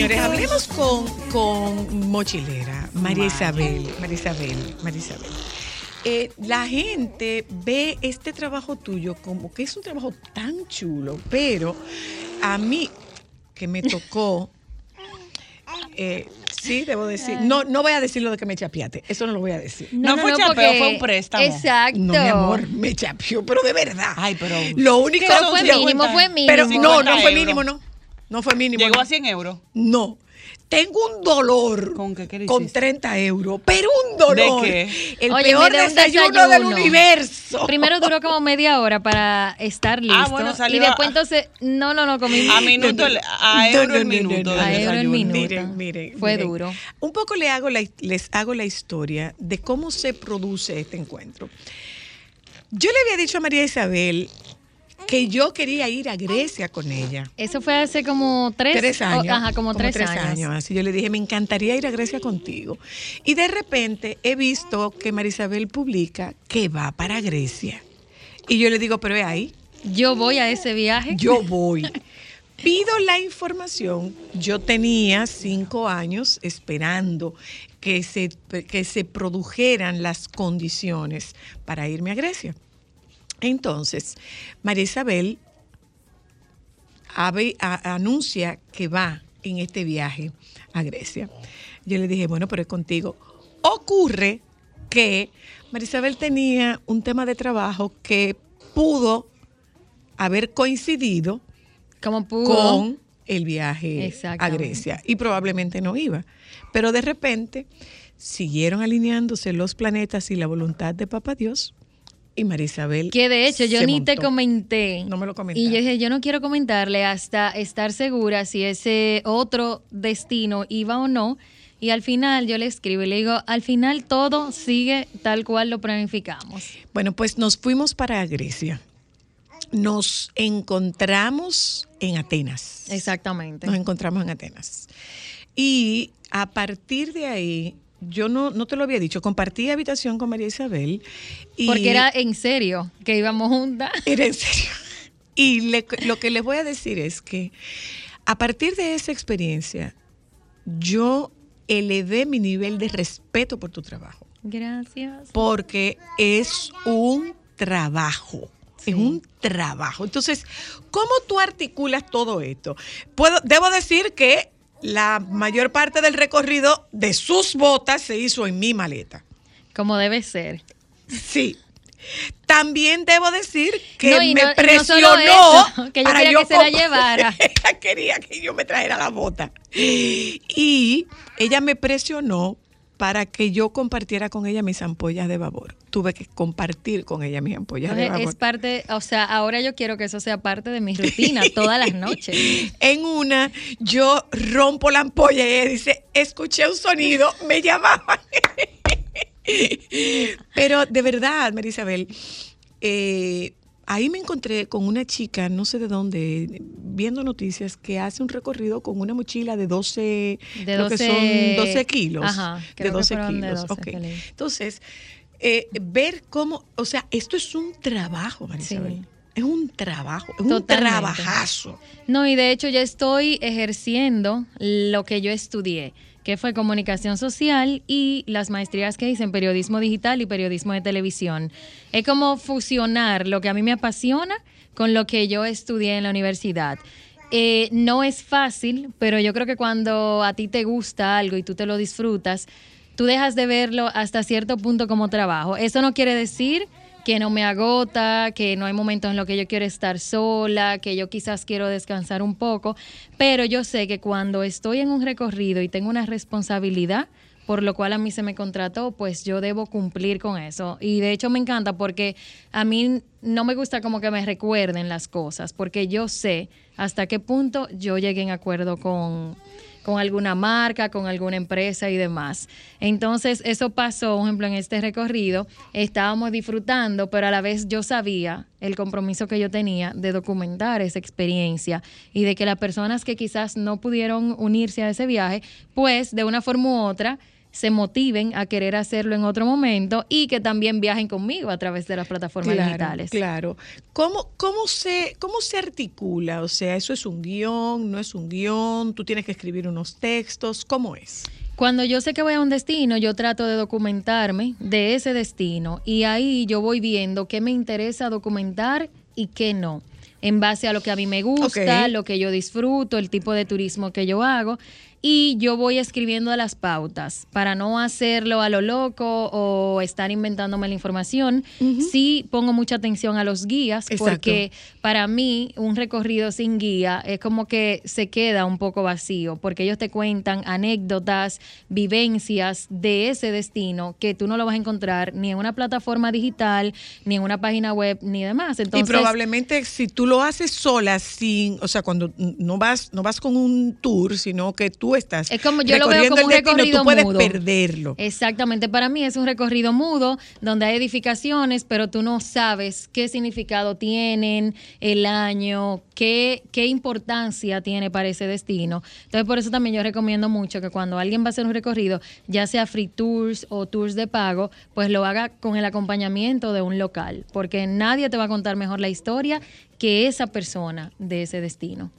Señores, hablemos con, con Mochilera, María Isabel, María Isabel, María Isabel. Eh, la gente ve este trabajo tuyo como que es un trabajo tan chulo, pero a mí que me tocó, eh, sí, debo decir, no, no voy a decir lo de que me chapeate, eso no lo voy a decir. No fue chapeo, fue un préstamo. Exacto. No, mi amor, me chapeó, pero de verdad. Ay, pero- Lo único Pero fue mínimo, fue mínimo. Pero no, 50 no fue euros. mínimo, no. No fue mínimo. Llegó no. a 100 euros. No. Tengo un dolor ¿Con qué? ¿Qué con hiciste? 30 euros, pero un dolor. ¿De qué? El Oye, peor un desayuno, del desayuno. universo. Primero duró como media hora para estar listo. Ah, bueno, salió y después a- entonces, no, no, no, comí. A minuto, a euro no, el minuto. A euro el desayuno. minuto. Miren, miren. Fue miren. duro. Un poco le hago la- les hago la historia de cómo se produce este encuentro. Yo le había dicho a María Isabel que yo quería ir a Grecia con ella. Eso fue hace como tres, Tres años. oh, ajá, como, tres, años. Así yo le dije, me encantaría ir a Grecia contigo. Y de repente he visto que Marisabel publica que va para Grecia. Y yo le digo, pero es ahí, Yo voy a ese viaje. yo voy. Pido la información. Yo tenía cinco años esperando que se, que se produjeran las condiciones para irme a Grecia. Entonces, María Isabel ave- a- anuncia que va en este viaje a Grecia. Yo le dije, bueno, pero es contigo. Ocurre que María Isabel tenía un tema de trabajo que pudo haber coincidido Como pudo. con el viaje a. Grecia y probablemente no iba. Pero de repente siguieron alineándose los planetas y la voluntad de Papá Dios y María Isabel. Que de hecho yo ni te comenté. No me lo comentaste. Y yo dije, yo no quiero comentarle hasta estar segura si ese otro destino iba o no. Y al final yo le escribo y le digo, al final todo sigue tal cual lo planificamos. Bueno, pues nos fuimos para Grecia. Nos encontramos en Atenas. Exactamente. Nos encontramos en Atenas. Y a partir de ahí, yo no, no te lo había dicho, compartí habitación con María Isabel. Y Porque era en serio que íbamos juntas. Era en serio. Y le- lo que les voy a decir es que a partir de esa experiencia, yo elevé mi nivel de respeto por tu trabajo, Gracias. porque es un trabajo. Es un trabajo. Entonces, ¿cómo tú articulas todo esto? Puedo, debo decir que la mayor parte del recorrido de sus botas se hizo en mi maleta. Como debe ser. Sí. También debo decir que No, me no- y no presionó solo eso, que yo para quería que se la llevara. Ella quería que yo me trajera la bota. Y ella me presionó para que yo compartiera con ella mis ampollas de vapor. Tuve que compartir con ella mis ampollas de vapor. es parte, o sea, ahora yo quiero que eso sea parte de mi rutina todas las noches. En una, yo rompo la ampolla y ella dice, escuché un sonido, me llamaban. Pero de verdad, Marisabel, eh, ahí me encontré con una chica, no sé de dónde, viendo noticias, que hace un recorrido con una mochila de 12, De creo que 12 son 12 kilos. Ajá, de creo que 12 fueron de kilos. 12. Feliz. Entonces, eh, ver cómo, o sea, esto es un trabajo, Marisabel. Sí. Es un trabajo, es un trabajazo. No, y de hecho ya estoy ejerciendo lo que yo estudié, que fue comunicación social y las maestrías que hice en periodismo digital y periodismo de televisión. Es como fusionar lo que a mí me apasiona con lo que yo estudié en la universidad. Eh, no es fácil, pero yo creo que cuando a ti te gusta algo y tú te lo disfrutas, tú dejas de verlo hasta cierto punto como trabajo. Eso no quiere decir que no me agota, que no hay momentos en los que yo quiero estar sola, que yo quizás quiero descansar un poco, pero yo sé que cuando estoy en un recorrido y tengo una responsabilidad, por lo cual a mí se me contrató, pues yo debo cumplir con eso. Y de hecho me encanta porque a mí no me gusta como que me recuerden las cosas, porque yo sé hasta qué punto yo llegué en acuerdo con, con alguna marca, con alguna empresa y demás. Entonces, eso pasó, por ejemplo, en este recorrido, estábamos disfrutando, pero a la vez yo sabía el compromiso que yo tenía de documentar esa experiencia y de que las personas que quizás no pudieron unirse a ese viaje, pues de una forma u otra se motiven a querer hacerlo en otro momento y que también viajen conmigo a través de las plataformas Claro, digitales. Claro. ¿Cómo, cómo, se, ¿Cómo se articula? O sea, ¿eso es un guion? ¿No es un guion? ¿Tú tienes que escribir unos textos? ¿Cómo es? Cuando yo sé que voy a un destino, yo trato de documentarme de ese destino y ahí yo voy viendo qué me interesa documentar y qué no, en base a lo que a mí me gusta, lo que yo disfruto, el tipo de turismo que yo hago. Y yo voy escribiendo las pautas para no hacerlo a lo loco o estar inventándome la información. Sí pongo mucha atención a los guías Exacto. porque para mí un recorrido sin guía es como que se queda un poco vacío porque ellos te cuentan anécdotas, vivencias de ese destino que tú no lo vas a encontrar ni en una plataforma digital, ni en una página web, ni demás. Entonces, y probablemente si tú lo haces sola, sin, o sea, cuando no vas, no vas con un tour, sino que tú estás Es como yo lo veo como un destino, recorrido tú puedes mudo. perderlo. Exactamente, para mí es un recorrido mudo donde hay edificaciones, pero tú no sabes qué significado tienen, el año, qué, qué importancia tiene para ese destino. Entonces, por eso también yo recomiendo mucho que cuando alguien va a hacer un recorrido, ya sea free tours o tours de pago, pues lo haga con el acompañamiento de un local, porque nadie te va a contar mejor la historia que esa persona de ese destino.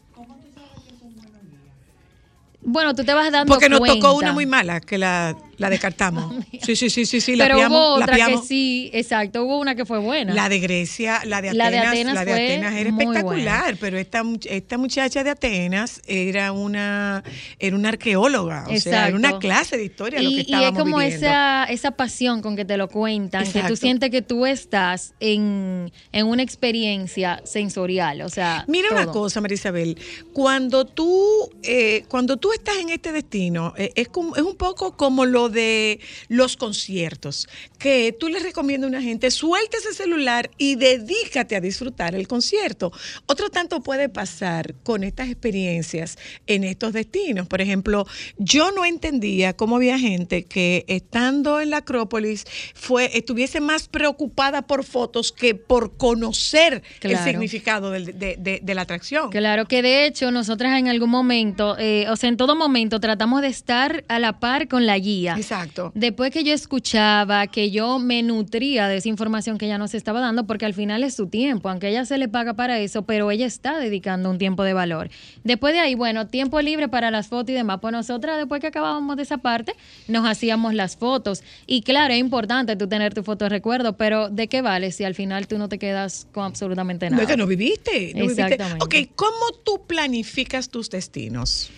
Bueno, tú te vas dando Porque nos tocó cuenta. una muy mala, que la, la descartamos. Sí, sí, sí, sí, sí, la Pero piamos, hubo la otra que piamos. sí, exacto, hubo una que fue buena. La de Grecia, la de La Atenas, de Atenas la de Atenas era espectacular, buena. pero esta, esta muchacha de Atenas era una, era una arqueóloga, o sea, era una clase de historia y, lo que y es como viviendo. esa, esa pasión con que te lo cuentan, que tú sientes que tú estás en, en una experiencia sensorial, o sea, Mira una cosa, Marisabel, cuando tú, eh, cuando tú estás en este destino, eh, es, como- es un poco como lo de los conciertos, que tú le recomiendas a una gente, suelta ese celular y dedícate a disfrutar el concierto. Otro tanto puede pasar con estas experiencias en estos destinos. Por ejemplo, yo no entendía cómo había gente que estando en la Acrópolis fue, estuviese más preocupada por fotos que por conocer el significado del- de, de- de la atracción. Claro que de hecho nosotras en algún momento, eh, o sea, en todo momento tratamos de estar a la par con la guía. Exacto. Después que yo escuchaba, que yo me nutría de esa información que ella nos estaba dando, porque al final es su tiempo, aunque ella se le paga para eso, pero ella está dedicando un tiempo de valor. Después de ahí, bueno, tiempo libre para las fotos y demás, pues nosotras después que acabábamos de esa parte, nos hacíamos las fotos. Y claro, es importante tú tener tu foto de recuerdo, pero ¿de qué vale si al final tú no te quedas con absolutamente No nada? es que no viviste. No viviste. Exactamente. Ok, ¿cómo tú planificas tus destinos?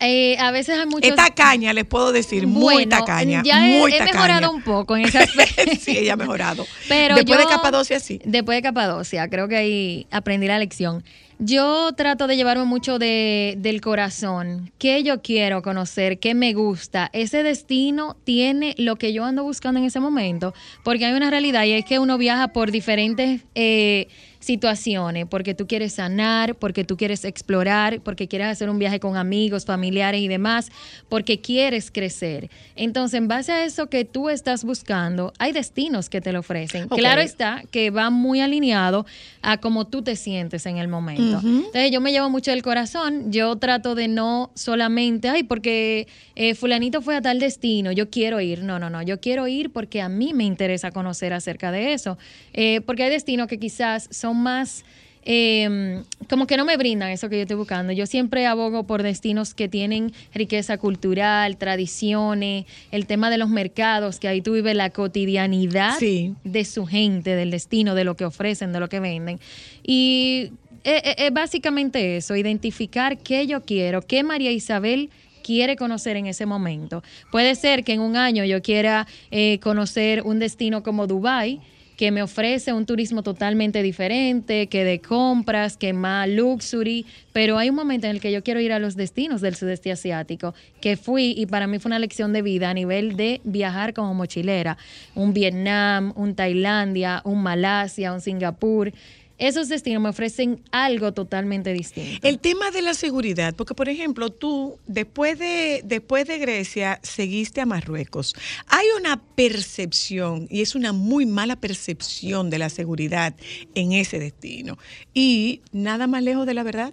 Eh, a veces hay muchos... Es tacaña, les puedo decir, muy Bueno, tacaña. Ya he- muy he, tacaña. mejorado un poco en ese aspecto. sí, ella ha mejorado. Pero Después yo- de Capadocia, sí. Después de Capadocia, creo que ahí aprendí la lección. Yo trato de llevarme mucho de, del corazón. ¿Qué yo quiero conocer? ¿Qué me gusta? Ese destino tiene lo que yo ando buscando en ese momento. Porque hay una realidad y es que uno viaja por diferentes eh, situaciones. Porque tú quieres sanar, porque tú quieres explorar, porque quieres hacer un viaje con amigos, familiares y demás, porque quieres crecer. Entonces, en base a eso que tú estás buscando, hay destinos que te lo ofrecen. Claro está que va muy alineado a cómo tú te sientes en el momento. Entonces yo me llevo mucho del corazón, yo trato de no solamente, ay, porque eh, fulanito fue a tal destino, yo quiero ir. No, no, no, yo quiero ir porque a mí me interesa conocer acerca de eso. Eh, porque hay destinos que quizás son más... eh, como que no me brindan eso que yo estoy buscando. Yo siempre abogo por destinos que tienen riqueza cultural, tradiciones, el tema de los mercados, que ahí tú vives la cotidianidad Sí. de su gente, del destino, de lo que ofrecen, de lo que venden. Y es, es- es básicamente eso, identificar qué yo quiero, qué María Isabel quiere conocer en ese momento. Puede ser que en un año yo quiera eh, conocer un destino como Dubai que me ofrece un turismo totalmente diferente, que de compras, que más luxury, pero hay un momento en el que yo quiero ir a los destinos del sudeste asiático, que fui y para mí fue una lección de vida a nivel de viajar como mochilera, un Vietnam, un Tailandia, un Malasia, un Singapur. Esos destinos me ofrecen algo totalmente distinto. El tema de la seguridad, porque por ejemplo, tú después de, después de Grecia seguiste a Marruecos. Hay una percepción, y es una muy mala percepción de la seguridad en ese destino. Y nada más lejos de la verdad.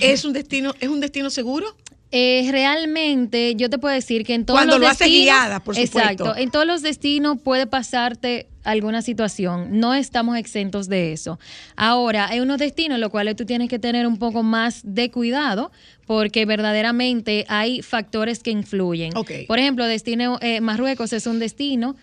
¿Es un destino, es un destino seguro? Eh, realmente, yo te puedo decir que en todos Cuando los lo haces destinos, guiada, por supuesto. Exacto, en todos los destinos puede pasarte alguna situación. No estamos exentos de eso. Ahora, hay unos destinos en los cuales tú tienes que tener un poco más de cuidado porque verdaderamente hay factores que influyen. Por ejemplo, destino eh, Marruecos es un destino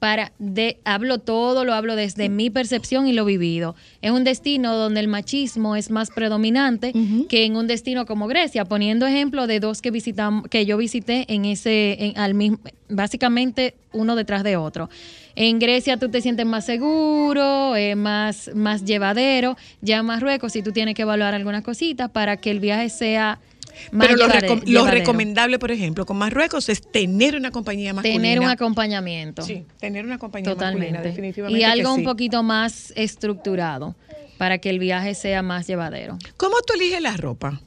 para de hablo todo, lo hablo desde mi percepción y lo vivido. Es un destino donde el machismo es más predominante que en un destino como Grecia, poniendo ejemplo de dos que visitamos que yo visité en ese en, al mismo básicamente uno detrás de otro. En Grecia tú te sientes más seguro, eh, más más llevadero, ya en Marruecos si tú tienes que evaluar algunas cositas para que el viaje sea Pero lo, recom- lo recomendable, por ejemplo, con Marruecos es tener una compañía masculina. tener un acompañamiento. Sí, tener una compañía Totalmente. masculina, definitivamente. Y algo un poquito más estructurado para que el viaje sea más llevadero. ¿Cómo tú eliges la ropa?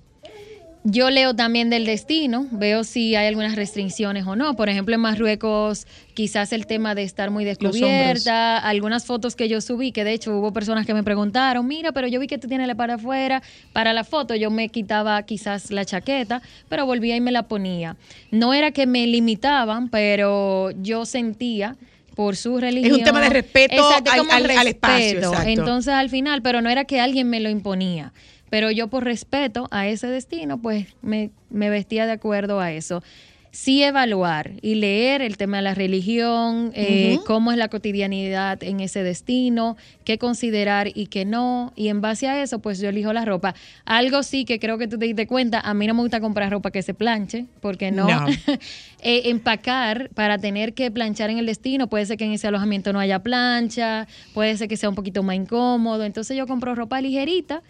Yo leo también del destino, veo si hay algunas restricciones o no. Por ejemplo, en Marruecos quizás el tema de estar muy descubierta, algunas fotos que yo subí, que de hecho hubo personas que me preguntaron, mira, pero yo vi que tú tienes la para afuera, para la foto yo me quitaba quizás la chaqueta, pero volvía y me la ponía. No era que me limitaban, pero yo sentía por su religión. tema de respeto Exacto, al- al- al espacio, exacto. Entonces al final, pero no era que alguien me lo imponía. Pero yo por respeto a ese destino, pues me, me vestía de acuerdo a eso. Sí evaluar y leer el tema de la religión, eh, cómo es la cotidianidad en ese destino, qué considerar y qué no. Y en base a eso, pues yo elijo la ropa. Algo sí que creo que tú te diste cuenta, a mí no me gusta comprar ropa que se planche, porque no, No. eh, empacar para tener que planchar en el destino. Puede ser que en ese alojamiento no haya plancha, puede ser que sea un poquito más incómodo. Entonces yo compro ropa ligerita,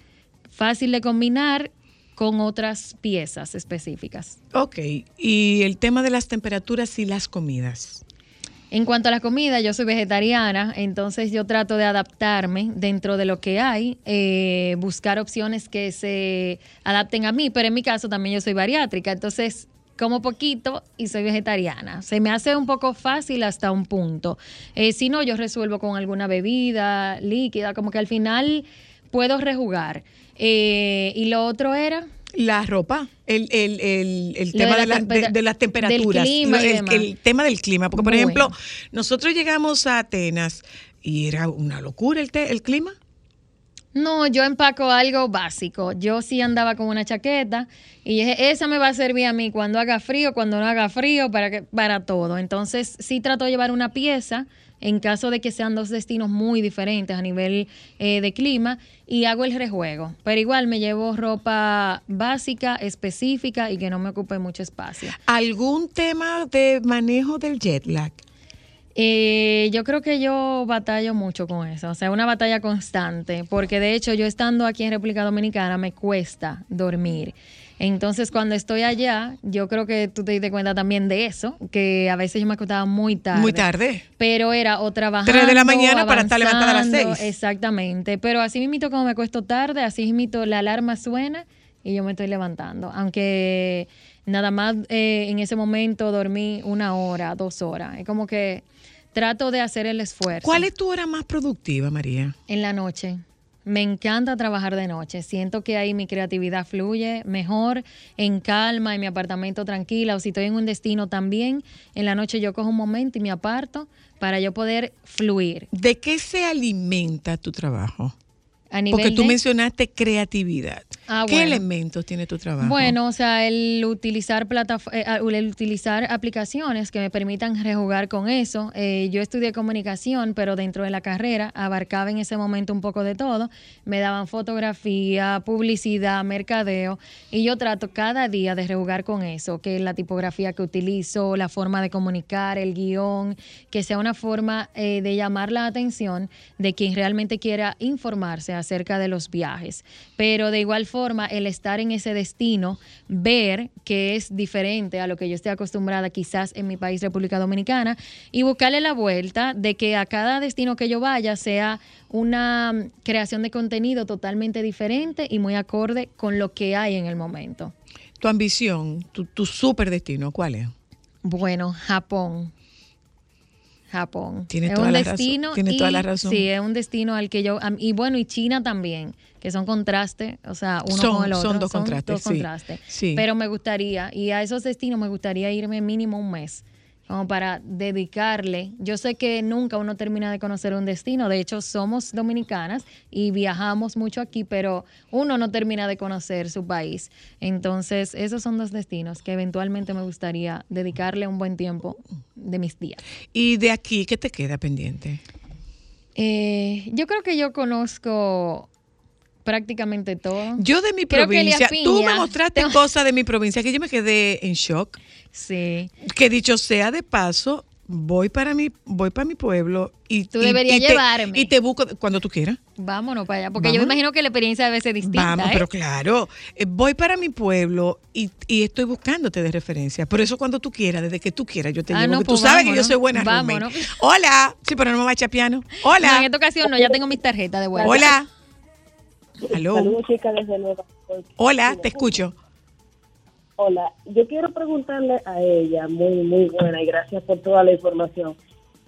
fácil de combinar con otras piezas específicas. Ok, y el tema de las temperaturas y las comidas. En cuanto a la comida, yo soy vegetariana, entonces yo trato de adaptarme dentro de lo que hay, eh, buscar opciones que se adapten a mí, pero en mi caso también yo soy bariátrica, entonces como poquito y soy vegetariana. Se me hace un poco fácil hasta un punto. Eh, si no, yo resuelvo con alguna bebida líquida, como que al final puedo rejugar. Eh, y lo otro era... La ropa, el, el, el, el tema de de, la la- de- tempera- de las temperaturas, el, tema del clima. Porque, por Bueno. ejemplo, nosotros llegamos a Atenas y era una locura el, te- el clima. No, yo empaco algo básico. Yo sí andaba con una chaqueta y dije, esa me va a servir a mí cuando haga frío, cuando no haga frío, para, que, para todo. Entonces sí trato de llevar una pieza en caso de que sean dos destinos muy diferentes a nivel eh, de clima y hago el rejuego. Pero igual me llevo ropa básica, específica y que no me ocupe mucho espacio. ¿Algún tema de manejo del jet lag? Eh, yo creo que yo batallo mucho con eso, o sea, una batalla constante, porque de hecho yo estando aquí en República Dominicana me cuesta dormir. Entonces, cuando estoy allá, yo creo que tú te diste cuenta también de eso, que a veces yo me acostaba muy tarde. Muy tarde. Pero era o trabajando. Tres de la mañana para estar levantada a las seis. Exactamente. Pero así mismito como me acuesto tarde, así mismito la alarma suena y yo me estoy levantando. Aunque nada más eh, en ese momento dormí una hora, dos horas. Es como que trato de hacer el esfuerzo. ¿Cuál es tu hora más productiva, María? En la noche. Me encanta trabajar de noche. Siento que ahí mi creatividad fluye mejor, en calma, en mi apartamento tranquila. O si estoy en un destino también, en la noche yo cojo un momento y me aparto para yo poder fluir. ¿De qué se alimenta tu trabajo? A nivel Porque tú de- mencionaste creatividad. Ah, ¿Qué bueno. elementos tiene tu trabajo? Bueno, o sea, el utilizar plataf- eh, ah, el utilizar aplicaciones que me permitan rejugar con eso. Eh, yo estudié comunicación, pero dentro de la carrera abarcaba en ese momento un poco de todo. Me daban fotografía, publicidad, mercadeo, y yo trato cada día de rejugar con eso, que es la tipografía que utilizo, la forma de comunicar, el guion, que sea una forma eh, de llamar la atención de quien realmente quiera informarse acerca de los viajes. Pero de igual forma, el estar en ese destino, ver que es diferente a lo que yo estoy acostumbrada quizás en mi país, República Dominicana, y buscarle la vuelta de que a cada destino que yo vaya sea una mm, creación de contenido totalmente diferente y muy acorde con lo que hay en el momento. Tu ambición, tu, tu super destino, ¿cuál es? Bueno, Japón. Japón. Tienes es toda un la razón, destino. tienes y- toda la razón. Sí, es un destino al que yo. Y bueno, y China también, que son contrastes, o sea, uno Son- con el otro. son dos contrastes, sí, contrastes. sí. Pero me gustaría, y a esos destinos me gustaría irme mínimo un mes. Como para dedicarle. Yo sé que nunca uno termina de conocer un destino. De hecho, somos dominicanas y viajamos mucho aquí, pero uno no termina de conocer su país. Entonces, esos son dos destinos que eventualmente me gustaría dedicarle un buen tiempo de mis días. Y de aquí, ¿qué te queda pendiente? Eh, yo creo que yo conozco prácticamente todo. Yo de mi Creo provincia, tú me mostraste tengo- cosas de mi provincia que yo me quedé en shock. Sí. Que dicho sea de paso, voy para mi, voy para mi pueblo y Tú deberías y te- llevarme. y te busco cuando tú quieras. Vámonos para allá, porque yo me imagino que la experiencia debe ser distinta. Vamos, ¿eh? pero claro, eh, voy para mi pueblo y, y estoy buscándote de referencia. Por eso cuando tú quieras, desde que tú quieras, yo te Ah, llevo. no, que tú pues sabes que yo soy buena vámonos. Hola, sí, pero no me va a echar piano. No, Hola, en esta ocasión no, ya tengo mis tarjetas de vuelta. hola. Aló, Saludos, chicas, desde Nueva York. hola, te escucho. Hola, yo quiero preguntarle a ella, muy, muy buena, y gracias por toda la información.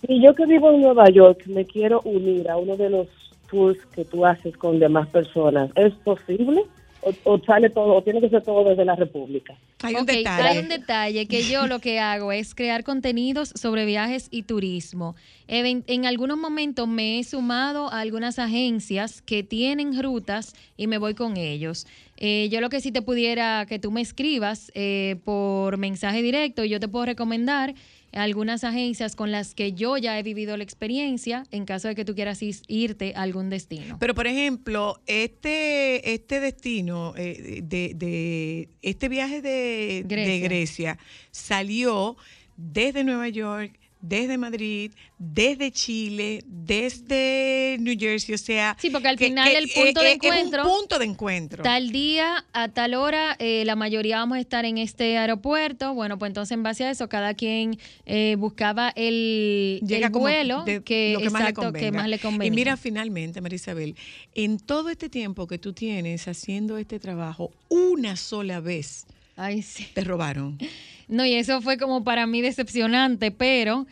Si yo que vivo en Nueva York me quiero unir a uno de los tours que tú haces con demás personas, ¿es posible? ¿O, o sale todo, o tiene que ser todo desde la República? Hay un Ok, detalle. hay un detalle que yo lo que hago es crear contenidos sobre viajes y turismo. En algunos momentos me he sumado a algunas agencias que tienen rutas y me voy con ellos. Eh, yo lo que sí te pudiera que tú me escribas eh, por mensaje directo y yo te puedo recomendar algunas agencias con las que yo ya he vivido la experiencia en caso de que tú quieras irte a algún destino. Pero por ejemplo, este, este destino eh, de, de este viaje de. Grecia. salió desde Nueva York, desde Madrid, desde Chile, desde New Jersey, o sea, Sí, porque al que- final que, el punto eh, de encuentro- es un punto de encuentro. Tal día, a tal hora, eh, la mayoría vamos a estar en este aeropuerto. Bueno, pues entonces en base a eso, cada quien eh, buscaba el, Llega el como vuelo de que, lo que más, le que convenga. más le convenía. Y mira, finalmente, María Isabel, en todo este tiempo que tú tienes haciendo este trabajo, una sola vez Ay, sí. te robaron. No, y eso fue como para mí decepcionante, pero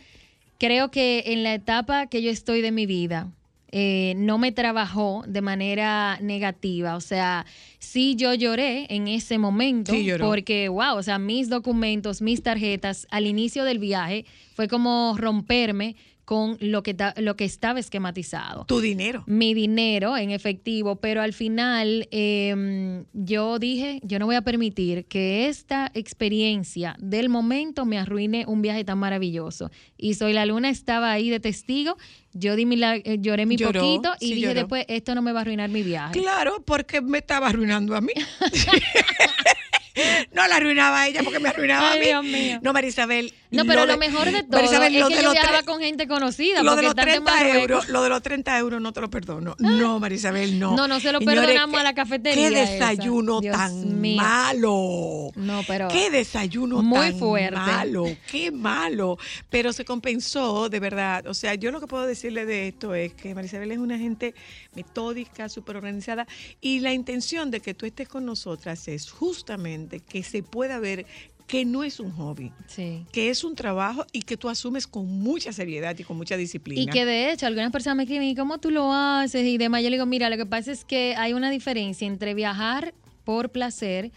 creo que en la etapa que yo estoy de mi vida, eh, no me trabajó de manera negativa. O sea, sí yo lloré en ese momento Sí, porque, wow, o sea, mis documentos, mis tarjetas al inicio del viaje fue como romperme con lo que, ta- lo que estaba esquematizado Tu dinero. mi dinero en efectivo, pero al final eh, yo dije, yo no voy a permitir que esta experiencia del momento me arruine un viaje tan maravilloso. Y Soy la Luna estaba ahí de testigo, yo di mi la- eh, lloré mi Lloró, poquito y sí, dije lloró. después, esto no me va a arruinar mi viaje. Claro, porque me estaba arruinando a mí. No la arruinaba ella porque me arruinaba Ay, a mí. Dios mío. No, Marisabel. No, pero lo de- mejor de todo Marisabel, es lo que yo viajaba con gente conocida. Lo de porque los están de 30 Marruecos. euros, lo de los 30 euros no te lo perdono. No, Marisabel, no. No, no se lo Señores, perdonamos a la cafetería Qué esa. desayuno tan mío. malo. No, pero Qué desayuno muy tan fuerte. malo, qué malo. Pero se compensó, de verdad. O sea, yo lo que puedo decirle de esto es que Marisabel es una gente metódica, súper organizada. Y la intención de que tú estés con nosotras es justamente que se pueda ver que no es un hobby, sí. que es un trabajo y que tú asumes con mucha seriedad y con mucha disciplina. Y que de hecho algunas personas me escriben, ¿y cómo tú lo haces? Y demás, yo le digo, mira, lo que pasa es que hay una diferencia entre viajar por placer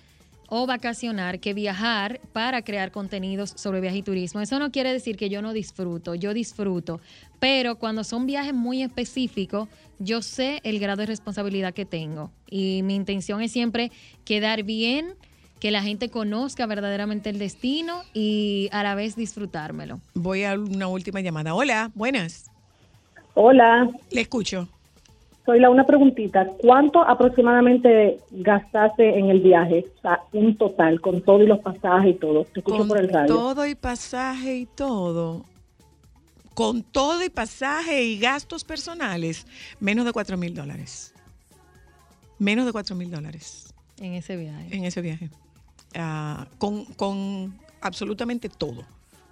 o vacacionar que viajar para crear contenidos sobre viaje y turismo. Eso no quiere decir que yo no disfruto, yo disfruto, pero cuando son viajes muy específicos, yo sé el grado de responsabilidad que tengo y mi intención es siempre quedar bien, que la gente conozca verdaderamente el destino y a la vez disfrutármelo. Voy a una última llamada. Hola, buenas. Hola, Le escucho. soy la una preguntita. ¿Cuánto aproximadamente gastaste en el viaje? O sea, un total, con todo y los pasajes y todo. Te escucho Con por el radio. todo y pasaje y todo. Con todo y pasaje y gastos personales, menos de 4 mil dólares. Menos de 4 mil dólares En ese viaje. en ese viaje. Ah, con, con absolutamente todo.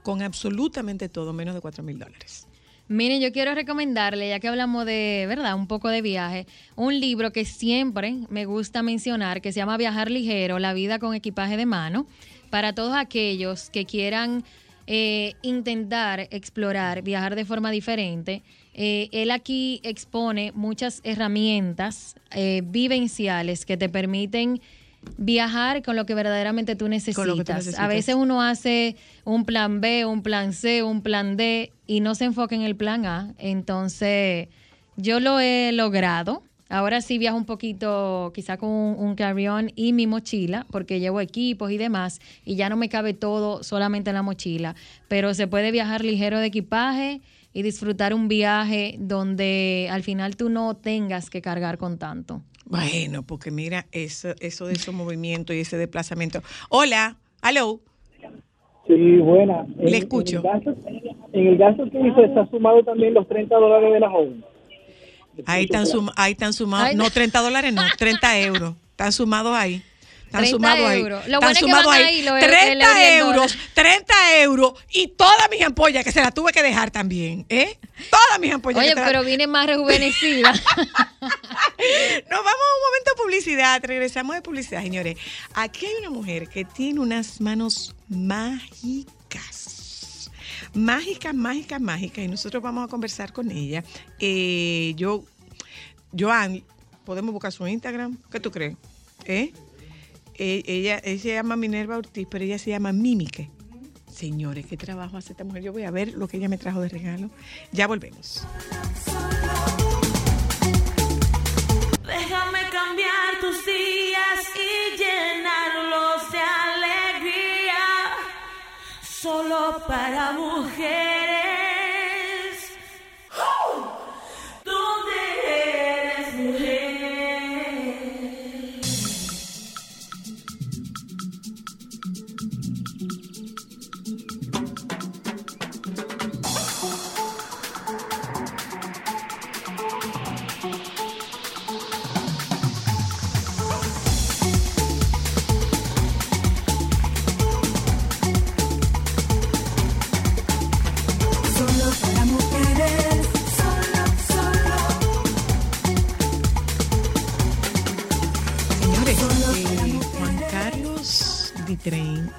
Con absolutamente todo, menos de 4 mil dólares. Miren, yo quiero recomendarle, ya que hablamos de, ¿verdad? Un poco de viaje, un libro que siempre me gusta mencionar, que se llama Viajar Ligero, la vida con equipaje de mano, para todos aquellos que quieran eh, intentar explorar, viajar de forma diferente. Eh, él aquí expone muchas herramientas eh, vivenciales que te permiten viajar con lo que verdaderamente tú necesitas. A veces uno hace un plan B, un plan C, un plan D y no se enfoca en el plan A. Entonces, yo lo he logrado. Ahora sí viajo un poquito, quizá con un, un carry-on y mi mochila, porque llevo equipos y demás, y ya no me cabe todo solamente en la mochila. Pero se puede viajar ligero de equipaje y disfrutar un viaje donde al final tú no tengas que cargar con tanto. Bueno, porque mira, eso, eso de esos movimientos y ese desplazamiento. Hola, hello. Sí, buena. Le escucho. En el, gasto, en el gasto que hizo está sumado también los 30 dólares de la joven. Ahí están, sum- ahí están sumados, no. 30 dólares, no, 30 euros. Están sumados ahí. Están 30 sumados ahí. Lo Están bueno sumados ahí. ahí, lo- el 30 euro y el euros, dólar. 30 euros y todas mis ampollas que se las tuve que dejar también, ¿eh? Todas mis ampollas. Oye, que pero vine más rejuvenecida. Nos vamos a un momento de publicidad. Regresamos de publicidad, señores. Aquí hay una mujer que tiene unas manos mágicas. Mágicas, mágicas, mágicas. Y nosotros vamos a conversar con ella. Eh, yo, Joan, podemos buscar su Instagram. ¿Qué tú crees? ¿Eh? Eh, ella, ella se llama Minerva Ortiz, pero ella se llama Mímique. Señores, ¿qué trabajo hace esta mujer? Yo voy a ver lo que ella me trajo de regalo. Ya volvemos. Déjame cambiar tus días y llenarlos de alegría. Solo para mujeres.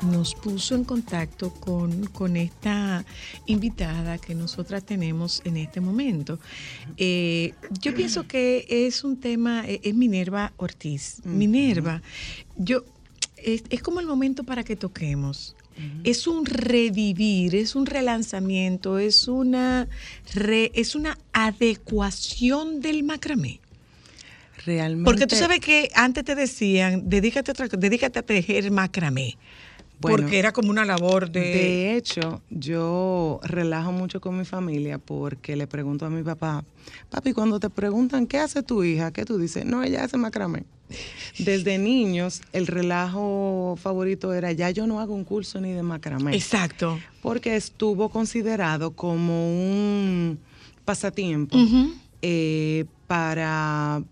Nos puso en contacto con, con esta invitada que nosotras tenemos en este momento. Eh, yo pienso que es un tema, eh, es Minerva Ortiz. Minerva, yo, es, es como el momento para que toquemos. Es un revivir, es un relanzamiento, es una, re- es una adecuación del macramé. Realmente. Porque tú sabes que antes te decían, dedícate a, dedícate a tejer macramé. Bueno, porque era como una labor de... De hecho, yo relajo mucho con mi familia porque le pregunto a mi papá, papi, cuando te preguntan qué hace tu hija, ¿qué tú dices? No, ella hace macramé. Desde niños, el relajo favorito era, ya yo no hago un curso ni de macramé. Exacto. Porque estuvo considerado como un pasatiempo eh, para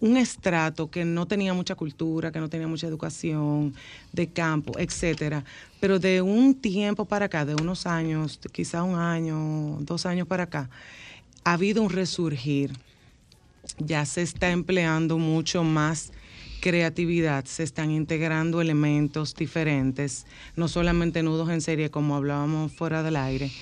un estrato que no tenía mucha cultura, que no tenía mucha educación de campo, etcétera. Pero de un tiempo para acá, de unos años, quizá un año, dos años para acá, ha habido un resurgir. Ya se está empleando mucho más creatividad, se están integrando elementos diferentes, no solamente nudos en serie como hablábamos fuera del aire,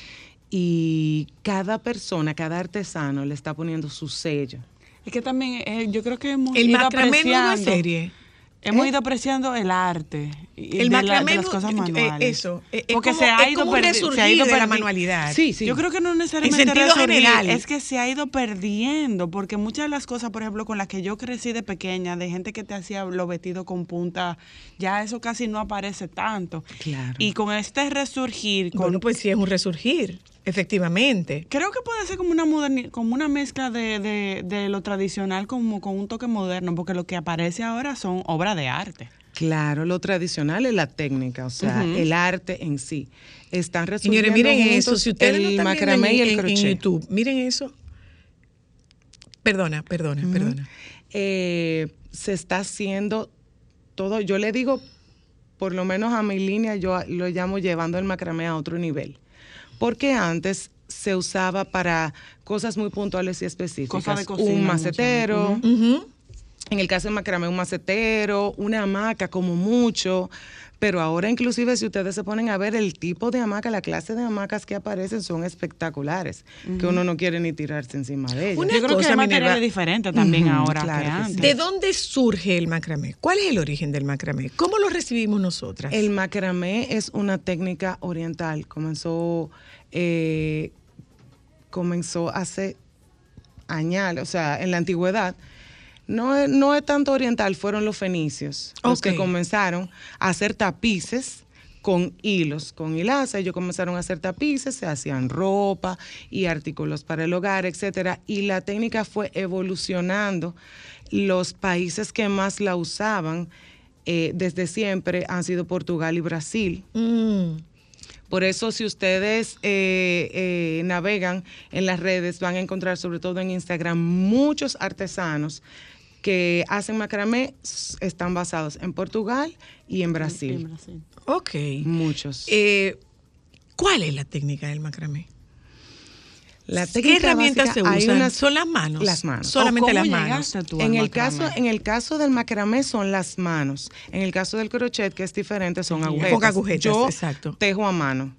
y cada persona, cada artesano le está poniendo su sello. Es que también eh, yo creo que hemos El ido apreciando. serie. Hemos ¿Eh? ido apreciando el arte. y El de, la- de las cosas eh, manuales. eso, es Porque como- se ha ido perdi- se ha ido de la manualidad. Sí, sí. Yo creo que no necesariamente En sentido resurgir, general. es que se ha ido perdiendo, porque muchas de las cosas, por ejemplo, con las que yo crecí de pequeña, de gente que te hacía los vestidos con punta, ya eso casi no aparece tanto. Claro. Y con este resurgir, con, Bueno, pues sí, es un resurgir, efectivamente. creo que puede ser como una moderni- como una mezcla de, de- de lo tradicional como con un toque moderno, porque lo que aparece ahora son obras de arte. Claro, lo tradicional es la técnica, o sea, el arte en sí. Están resolviendo Señores, miren juntos eso. Si ustedes el no macramé y el en- en crochet. YouTube, miren eso. Perdona, perdona, perdona. Eh, se está haciendo todo, yo le digo, por lo menos a mi línea, yo lo llamo llevando el macramé a otro nivel. Porque antes se usaba para cosas muy puntuales y específicas. Cosas de cocina, un macetero, en el caso del macramé, un macetero, una hamaca como mucho. Pero ahora inclusive si ustedes se ponen a ver el tipo de hamaca, la clase de hamacas que aparecen son espectaculares, que uno no quiere ni tirarse encima de ellas. Una yo creo cosa, que hay Minerva. materiales diferentes también ahora claro que que sí. antes. ¿De dónde surge el macramé? ¿Cuál es el origen del macramé? ¿Cómo lo recibimos nosotras? El macramé es una técnica oriental. Comenzó, eh, comenzó hace años, o sea, en la antigüedad. No es, no es tanto oriental, fueron los fenicios los que comenzaron a hacer tapices con hilos, con hilaza. Ellos comenzaron a hacer tapices, se hacían ropa y artículos para el hogar, etcétera. Y la técnica fue evolucionando. Los países que más la usaban eh, desde siempre han sido Portugal y Brasil. Mm. Por eso, si ustedes eh, eh, navegan en las redes, van a encontrar, sobre todo en Instagram, muchos artesanos que hacen macramé, están basados en Portugal y en Brasil. En Brasil. Ok. Muchos. Eh, ¿Cuál es la técnica del macramé? La ¿Qué herramientas básica, se hay usan? unas- Son las manos. Las manos. Solamente ¿O las manos. En el, macramé? caso, en el caso del macramé son las manos. En el caso del crochet, que es diferente, son agujetas. Con agujetas, Yo exacto. tejo a mano.